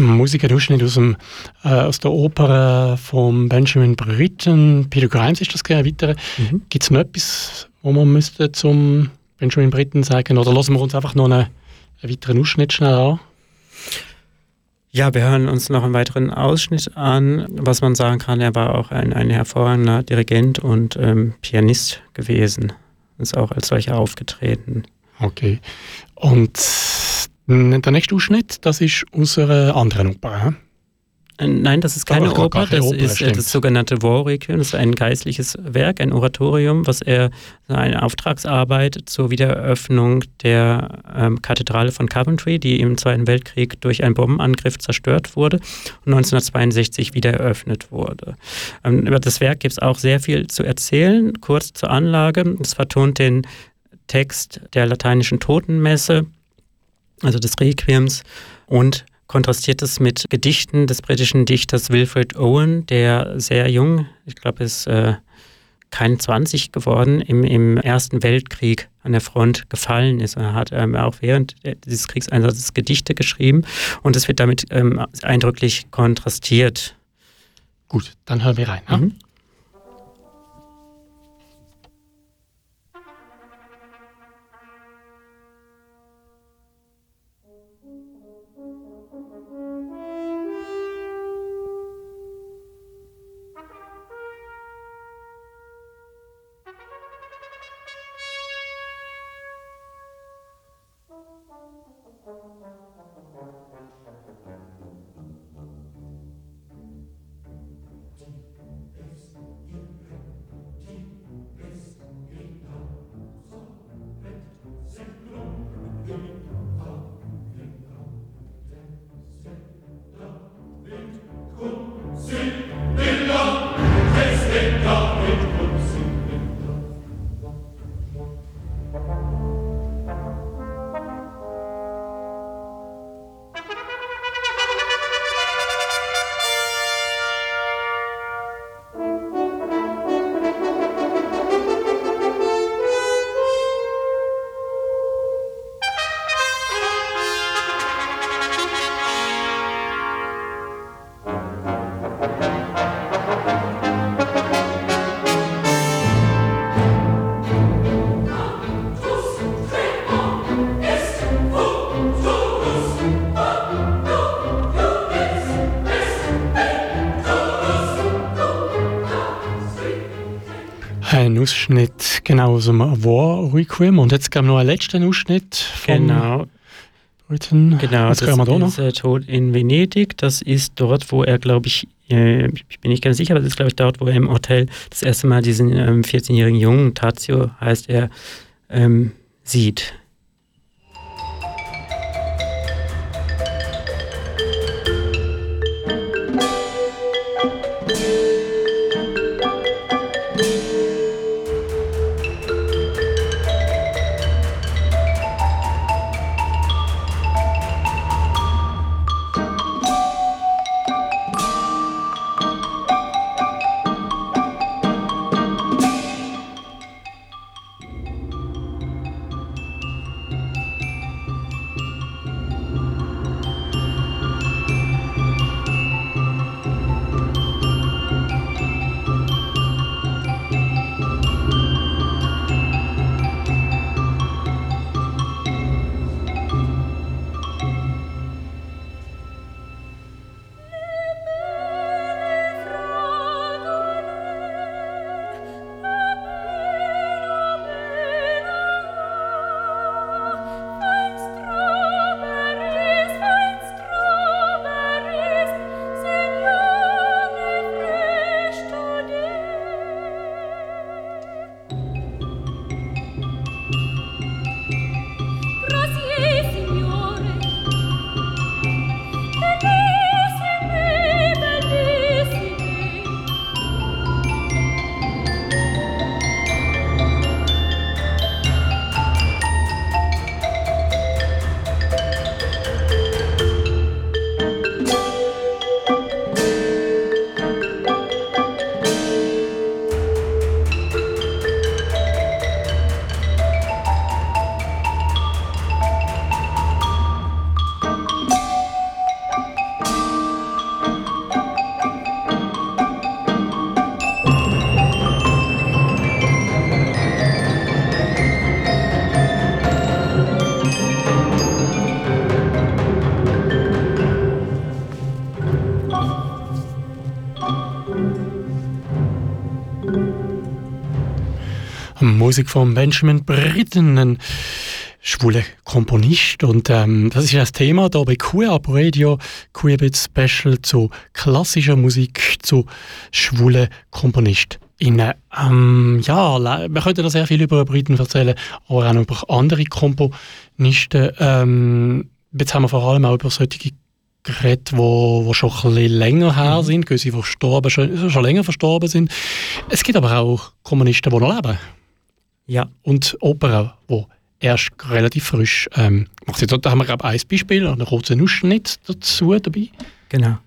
D: Musik, ein Ausschnitt aus, dem, äh, aus der Oper von Benjamin Britten. Peter Grimes ist das gerne weiter. Mhm. Gibt es noch etwas, wo man müsste zum Benjamin Britten sagen? Oder lassen wir uns einfach noch einen, einen weiteren Ausschnitt schnell an?
E: Ja, wir hören uns noch einen weiteren Ausschnitt an. Was man sagen kann, er war auch ein, ein hervorragender Dirigent und ähm, Pianist gewesen. Ist auch als solcher aufgetreten.
D: Okay. Und der nächste Ausschnitt, das ist aus einer anderen Oper.
E: Äh, nein, das ist keine Oper, keine das Oper, ist äh, stimmt. das sogenannte War Requiem, das ist ein geistliches Werk, ein Oratorium, was er, eine Auftragsarbeit zur Wiedereröffnung der ähm, Kathedrale von Coventry, die im Zweiten Weltkrieg durch einen Bombenangriff zerstört wurde und 1962 wieder eröffnet wurde. Ähm, über das Werk gibt es auch sehr viel zu erzählen. Kurz zur Anlage, es vertont den Text der lateinischen Totenmesse, also des Requiems und kontrastiert es mit Gedichten des britischen Dichters Wilfred Owen, der sehr jung, ich glaube, ist äh, kein 20 geworden, im, im Ersten Weltkrieg an der Front gefallen ist. Er hat ähm, auch während dieses Kriegseinsatzes Gedichte geschrieben und es wird damit ähm, eindrücklich kontrastiert.
D: Gut, dann hören wir rein. Ne? Mhm. Aus dem War Requiem und jetzt gab noch einen letzten Ausschnitt
E: von genau.
D: Britain.
E: Genau, Was das da ist äh, Tod in Venedig. Das ist dort, wo er, glaube ich, äh, ich bin nicht ganz sicher, aber das ist, glaube ich, dort, wo er im Hotel das erste Mal diesen ähm, 14-jährigen Jungen, Tazio heißt er, ähm, sieht.
D: Musik von Benjamin Britten, ein schwuler Komponist. Und ähm, das ist das Thema hier bei QAP Radio, QABit Special zu klassischer Musik, zu schwulen KomponistInnen. Ähm, ja, wir könnten da sehr viel über Briten erzählen, aber auch über andere Komponisten. Ähm, jetzt haben wir vor allem auch über solche geredet, die wo, wo schon ein bisschen länger her mhm. sind, gewisse verstorben, schon, schon länger verstorben sind. Es gibt aber auch Kommunisten, die noch leben.
E: Ja.
D: Und Opern, die erst relativ frisch ähm, Da haben wir glaube ein Beispiel, einen kurzen Ausschnitt dazu dabei.
E: Genau.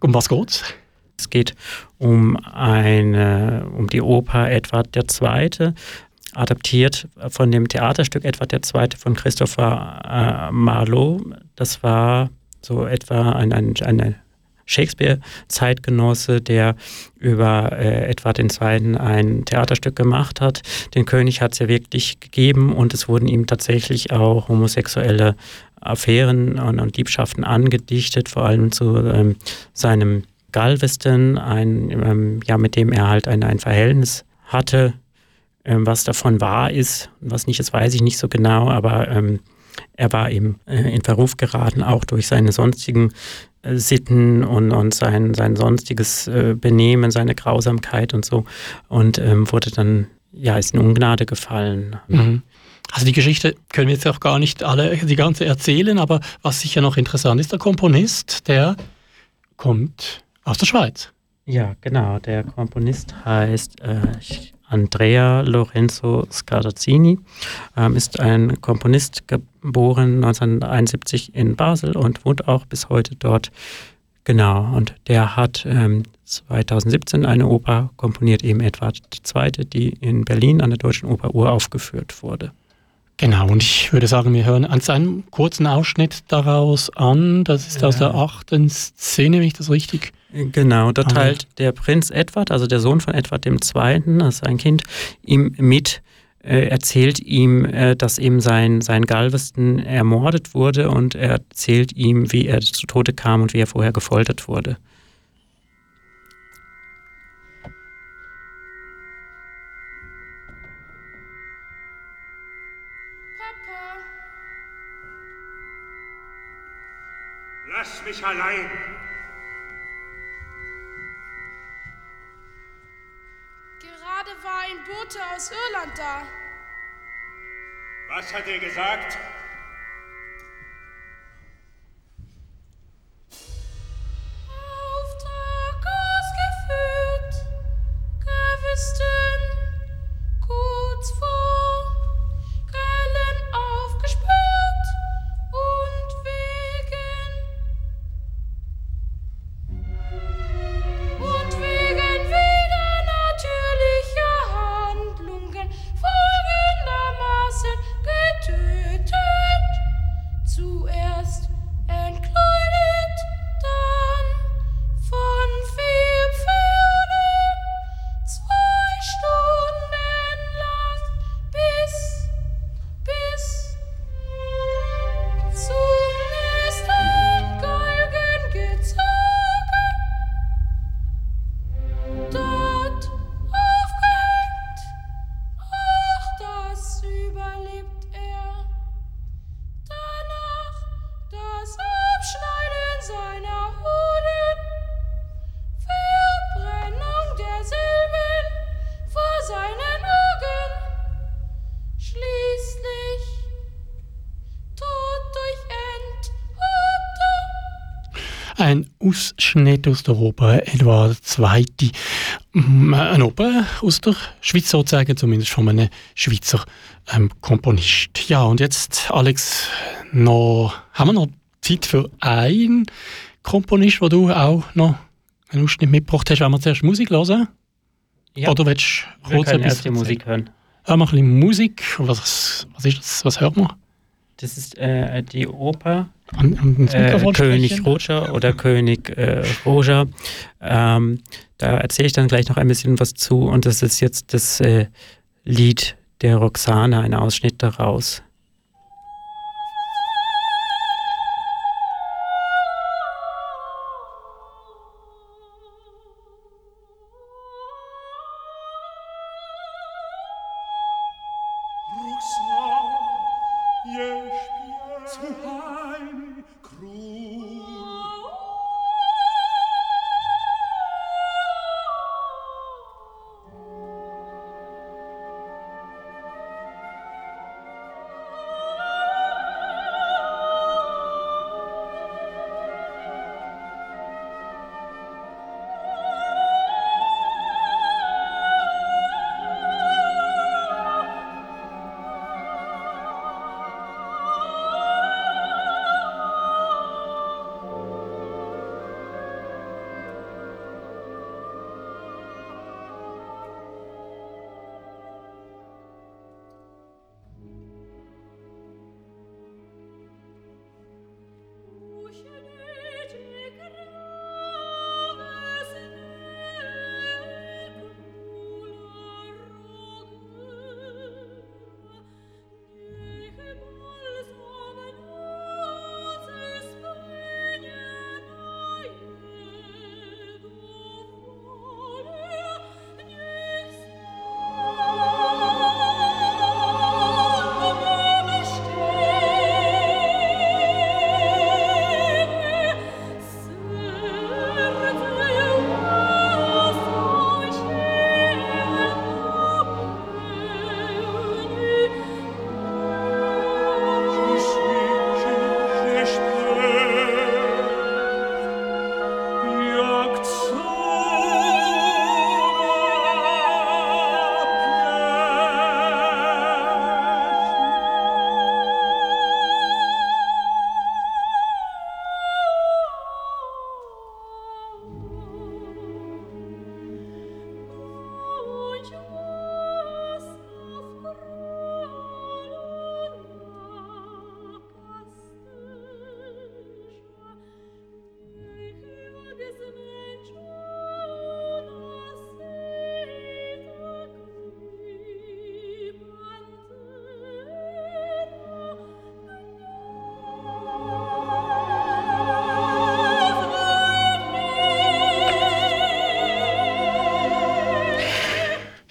D: Um was geht's?
E: Es geht um eine, um die Oper Edward II., adaptiert von dem Theaterstück Edward II. von Christopher äh, Marlowe. Das war so etwa ein, ein, eine Shakespeare-Zeitgenosse, der über äh, Edward II. ein Theaterstück gemacht hat. Den König hat es ja wirklich gegeben und es wurden ihm tatsächlich auch homosexuelle Affären und, und Liebschaften angedichtet, vor allem zu ähm, seinem Galveston, ein, ähm, ja, mit dem er halt ein, ein Verhältnis hatte. Ähm, was davon wahr ist, was nicht ist, weiß ich nicht so genau, aber ähm, er war eben äh, in Verruf geraten, auch durch seine sonstigen äh, Sitten und, und sein, sein sonstiges äh, Benehmen, seine Grausamkeit und so. Und ähm, wurde dann, ja, ist in Ungnade gefallen.
D: Mhm. Also die Geschichte können wir jetzt auch gar nicht alle die ganze erzählen, aber was sicher noch interessant ist, der Komponist, der kommt aus der Schweiz.
E: Ja, genau. Der Komponist heißt, äh, ich Andrea Lorenzo Scardazzini ähm, ist ein Komponist, geboren 1971 in Basel und wohnt auch bis heute dort. Genau, und der hat ähm, 2017 eine Oper komponiert, eben Edward II., die in Berlin an der Deutschen Oper uraufgeführt wurde.
D: Genau, und ich würde sagen, wir hören uns einen kurzen Ausschnitt daraus an. Das ist ja. aus der achten Szene, wenn ich das richtig
E: Genau, da teilt der Prinz Edward, also der Sohn von Edward II., das ist ein Kind, ihm mit, äh, erzählt ihm, äh, dass eben sein, sein Galveston ermordet wurde und er erzählt ihm, wie er zu Tode kam und wie er vorher gefoltert wurde.
J: Papa. Lass mich allein.
G: Ein Bote aus Irland da.
J: Was hat er gesagt?
G: Auftrag ausgeführt. Gerwüsten kurz vor.
D: Ausschnitt aus der Oper Edward II. Mm, Eine Oper aus der Schweiz sozusagen, zumindest von einem Schweizer ähm, Komponist. Ja, und jetzt, Alex, noch, haben wir noch Zeit für einen Komponist, wo du auch noch einen Ausschnitt mitgebracht hast. Wollen wir zuerst Musik hören?
E: Ja.
D: Oder willst du kurz etwas
E: erst die? Musik hören.
D: Hören wir ein bisschen Musik. Was, was ist das? Was hört man?
E: Das ist äh, die Oper
D: An, an
E: äh, König? Roger oder König äh, Roger. Ähm, da erzähle ich dann gleich noch ein bisschen was zu und das ist jetzt das äh, Lied der Roxana, ein Ausschnitt daraus.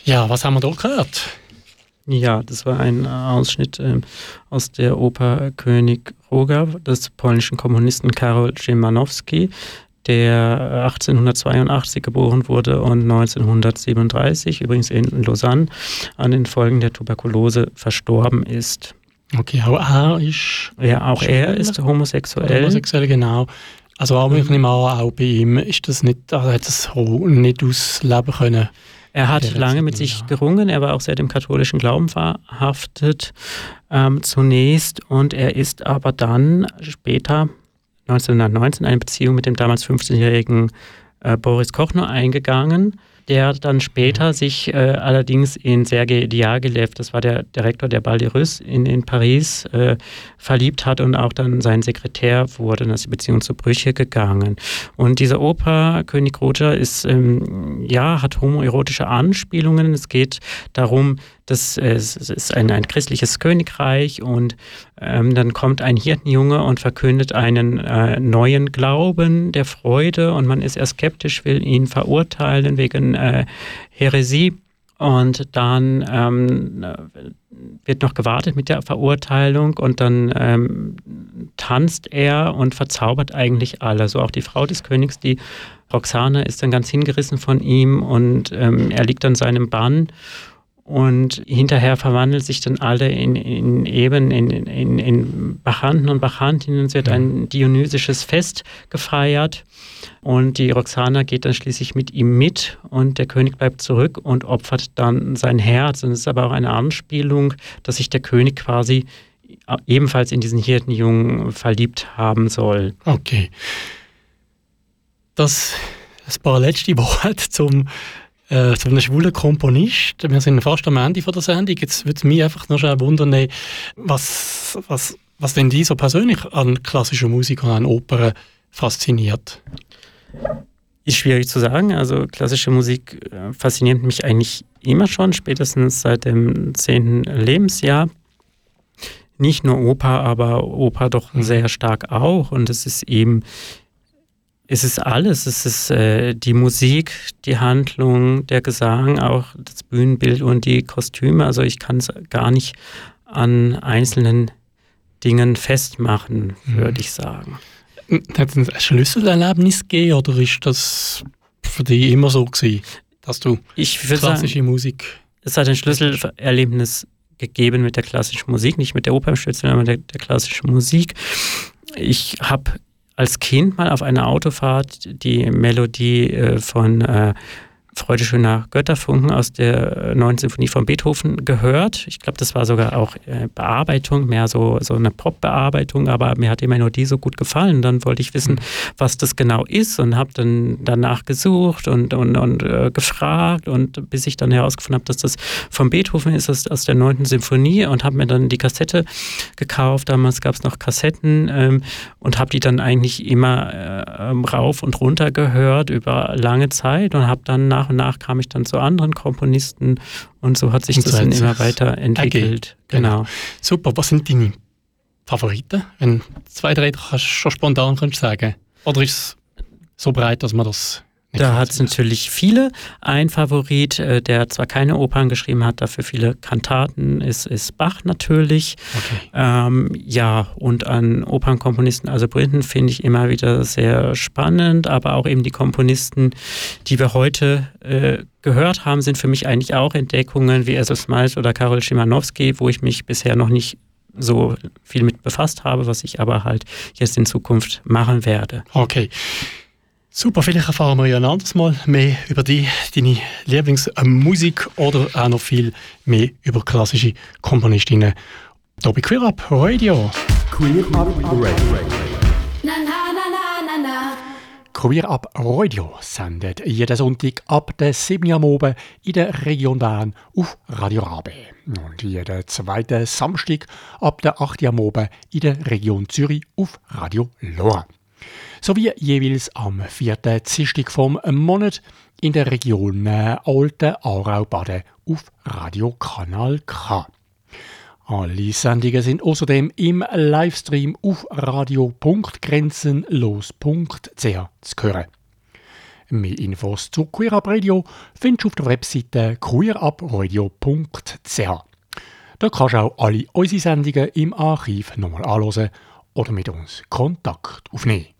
D: Ja, was haben wir da gehört?
E: Ja, das war ein Ausschnitt äh, aus der Oper König Roger des polnischen Kommunisten Karol Szymanowski, der 1882 geboren wurde und 1937 übrigens in Lausanne an den Folgen der Tuberkulose verstorben ist.
D: Okay, auch er ist.
E: Ja, auch er ist homosexuell.
D: Homosexuell, genau. Also auch, ich nehme an, auch bei ihm ist das nicht, also hat das nicht ausleben können.
E: Er hat lange mit sich gerungen, er war auch sehr dem katholischen Glauben verhaftet ähm, zunächst. Und er ist aber dann später 1919 eine Beziehung mit dem damals 15-jährigen äh, Boris Kochner eingegangen der dann später sich äh, allerdings in Sergei Diaghilev, das war der Direktor der Bal in, in Paris, äh, verliebt hat und auch dann sein Sekretär wurde. Und ist die Beziehung zu Brüche gegangen. Und diese Oper König Roger ist, ähm, ja, hat homoerotische Anspielungen. Es geht darum, das ist ein, ein christliches Königreich und ähm, dann kommt ein Hirtenjunge und verkündet einen äh, neuen Glauben der Freude und man ist eher skeptisch, will ihn verurteilen wegen äh, Häresie. Und dann ähm, wird noch gewartet mit der Verurteilung und dann ähm, tanzt er und verzaubert eigentlich alle. So auch die Frau des Königs, die Roxana, ist dann ganz hingerissen von ihm und ähm, er liegt an seinem Bann und hinterher verwandeln sich dann alle in, in eben in, in, in Bachanten und Bachantinnen. Es wird ein dionysisches Fest gefeiert. Und die Roxana geht dann schließlich mit ihm mit und der König bleibt zurück und opfert dann sein Herz. Und es ist aber auch eine Anspielung, dass sich der König quasi ebenfalls in diesen Hirtenjungen verliebt haben soll.
D: Okay. Das, das paar letzte Wort zum äh, so einem schwulen Komponist. Wir sind fast am Ende von der Sendung. Jetzt würde es mich einfach noch schnell wundern, was, was, was denn die so persönlich an klassischer Musik und an Opern fasziniert.
E: Ist schwierig zu sagen. Also klassische Musik äh, fasziniert mich eigentlich immer schon, spätestens seit dem zehnten Lebensjahr. Nicht nur Oper, aber Oper doch mhm. sehr stark auch. Und es ist eben es ist alles. Es ist äh, die Musik, die Handlung, der Gesang, auch das Bühnenbild und die Kostüme. Also ich kann es gar nicht an einzelnen Dingen festmachen, würde mhm. ich sagen.
C: Hat es ein Schlüsselerlebnis gegeben oder ist das für dich immer so gewesen, dass du
E: ich klassische sagen, Musik... Es hat ein Schlüsselerlebnis gegeben mit der klassischen Musik, nicht mit der Opernstütze, sondern mit der, der klassischen Musik. Ich habe als Kind mal auf einer Autofahrt die Melodie äh, von äh, Freude schöner Götterfunken aus der äh, neuen Sinfonie von Beethoven gehört. Ich glaube, das war sogar auch äh, Bearbeitung, mehr so, so eine Pop-Bearbeitung, aber mir hat die Melodie so gut gefallen. Dann wollte ich wissen, was das genau ist und habe dann danach gesucht und, und, und äh, gefragt und bis ich dann herausgefunden habe, dass das von Beethoven ist, aus, aus der neunten Sinfonie und habe mir dann die Kassette gekauft. Damals gab es noch Kassetten ähm, und habe die dann eigentlich immer äh, rauf und runter gehört über lange Zeit und habe dann nach nach und nach kam ich dann zu anderen Komponisten und so hat sich und das dann immer weiterentwickelt.
C: Okay. Genau. genau. Super, was sind deine Favoriten? Wenn zwei, drei kannst schon spontan kannst sagen. Oder ist es so breit, dass man das
E: da hat es natürlich viele. Ein Favorit, äh, der zwar keine Opern geschrieben hat, dafür viele Kantaten, ist, ist Bach natürlich. Okay. Ähm, ja, und an Opernkomponisten, also Brinden, finde ich immer wieder sehr spannend, aber auch eben die Komponisten, die wir heute äh, gehört haben, sind für mich eigentlich auch Entdeckungen wie Esos Smiles oder Karol Schimanowski, wo ich mich bisher noch nicht so viel mit befasst habe, was ich aber halt jetzt in Zukunft machen werde.
C: Okay. Super, vielleicht erfahren wir ja ein anderes Mal mehr über die, deine Lieblingsmusik oder auch noch viel mehr über klassische Komponistinnen. Hier bei Queer Up Radio. Queer Up Radio. Na, na, na, na, na, Queer Up Radio sendet jeden Sonntag ab der 7 Uhr am Abend in der Region Bern auf Radio Rabe. Und jeden zweiten Samstag ab der 8 Uhr am Abend in der Region Zürich auf Radio Lora sowie jeweils am vierten Dienstag vom Monat in der Region Alten Aarau-Baden auf Radiokanal K. Alle Sendungen sind außerdem im Livestream auf radio.grenzenlos.ch zu hören. Mehr Infos zu Queer Up Radio findest du auf der Webseite queerupradio.ch. Da kannst du auch alle unsere Sendungen im Archiv nochmal anhören oder mit uns Kontakt aufnehmen.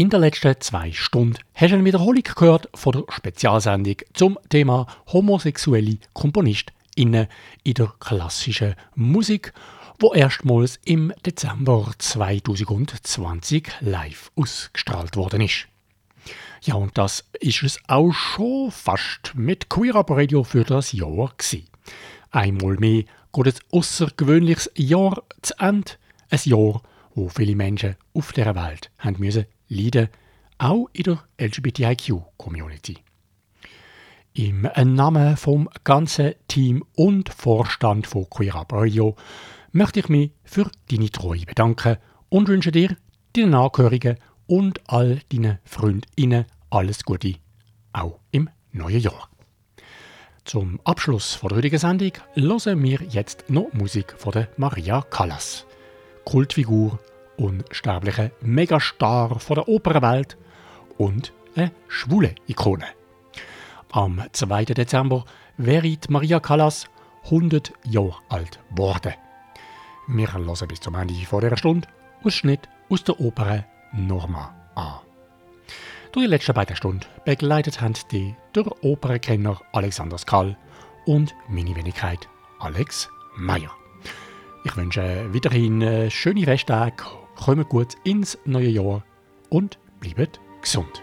C: In den letzten zwei Stunden hast du eine Wiederholung gehört von der Spezialsendung zum Thema homosexuelle KomponistInnen in der klassischen Musik, wo erstmals im Dezember 2020 live ausgestrahlt worden ist. Ja, und das ist es auch schon fast mit Queer Up Radio für das Jahr gewesen. Einmal mehr geht ein außergewöhnliches Jahr zu Ende. Ein Jahr, wo viele Menschen auf der Welt haben müssen leiden, auch in der LGBTIQ-Community. Im Namen vom ganzen Team und Vorstand von Queer Up Radio möchte ich mich für deine Treue bedanken und wünsche dir, deinen Angehörigen und all deinen Freundinnen alles Gute, auch im neuen Jahr. Zum Abschluss der heutigen Sendung hören wir jetzt noch Musik von Maria Callas, Kultfigur unsterbliche Megastar von der Opernwelt und eine schwule Ikone. Am 2. Dezember wäre Maria Callas 100 Jahre alt geworden. Wir hören bis zum Ende dieser Stunde Ausschnitt aus der Oper Norma an. Durch die letzten beiden Stunden begleitet haben die der Opernkenner Alexander Skall und meine Wenigkeit Alex Meyer. Ich wünsche weiterhin schöne Resttage kommt gut ins neue Jahr und bleibt gesund.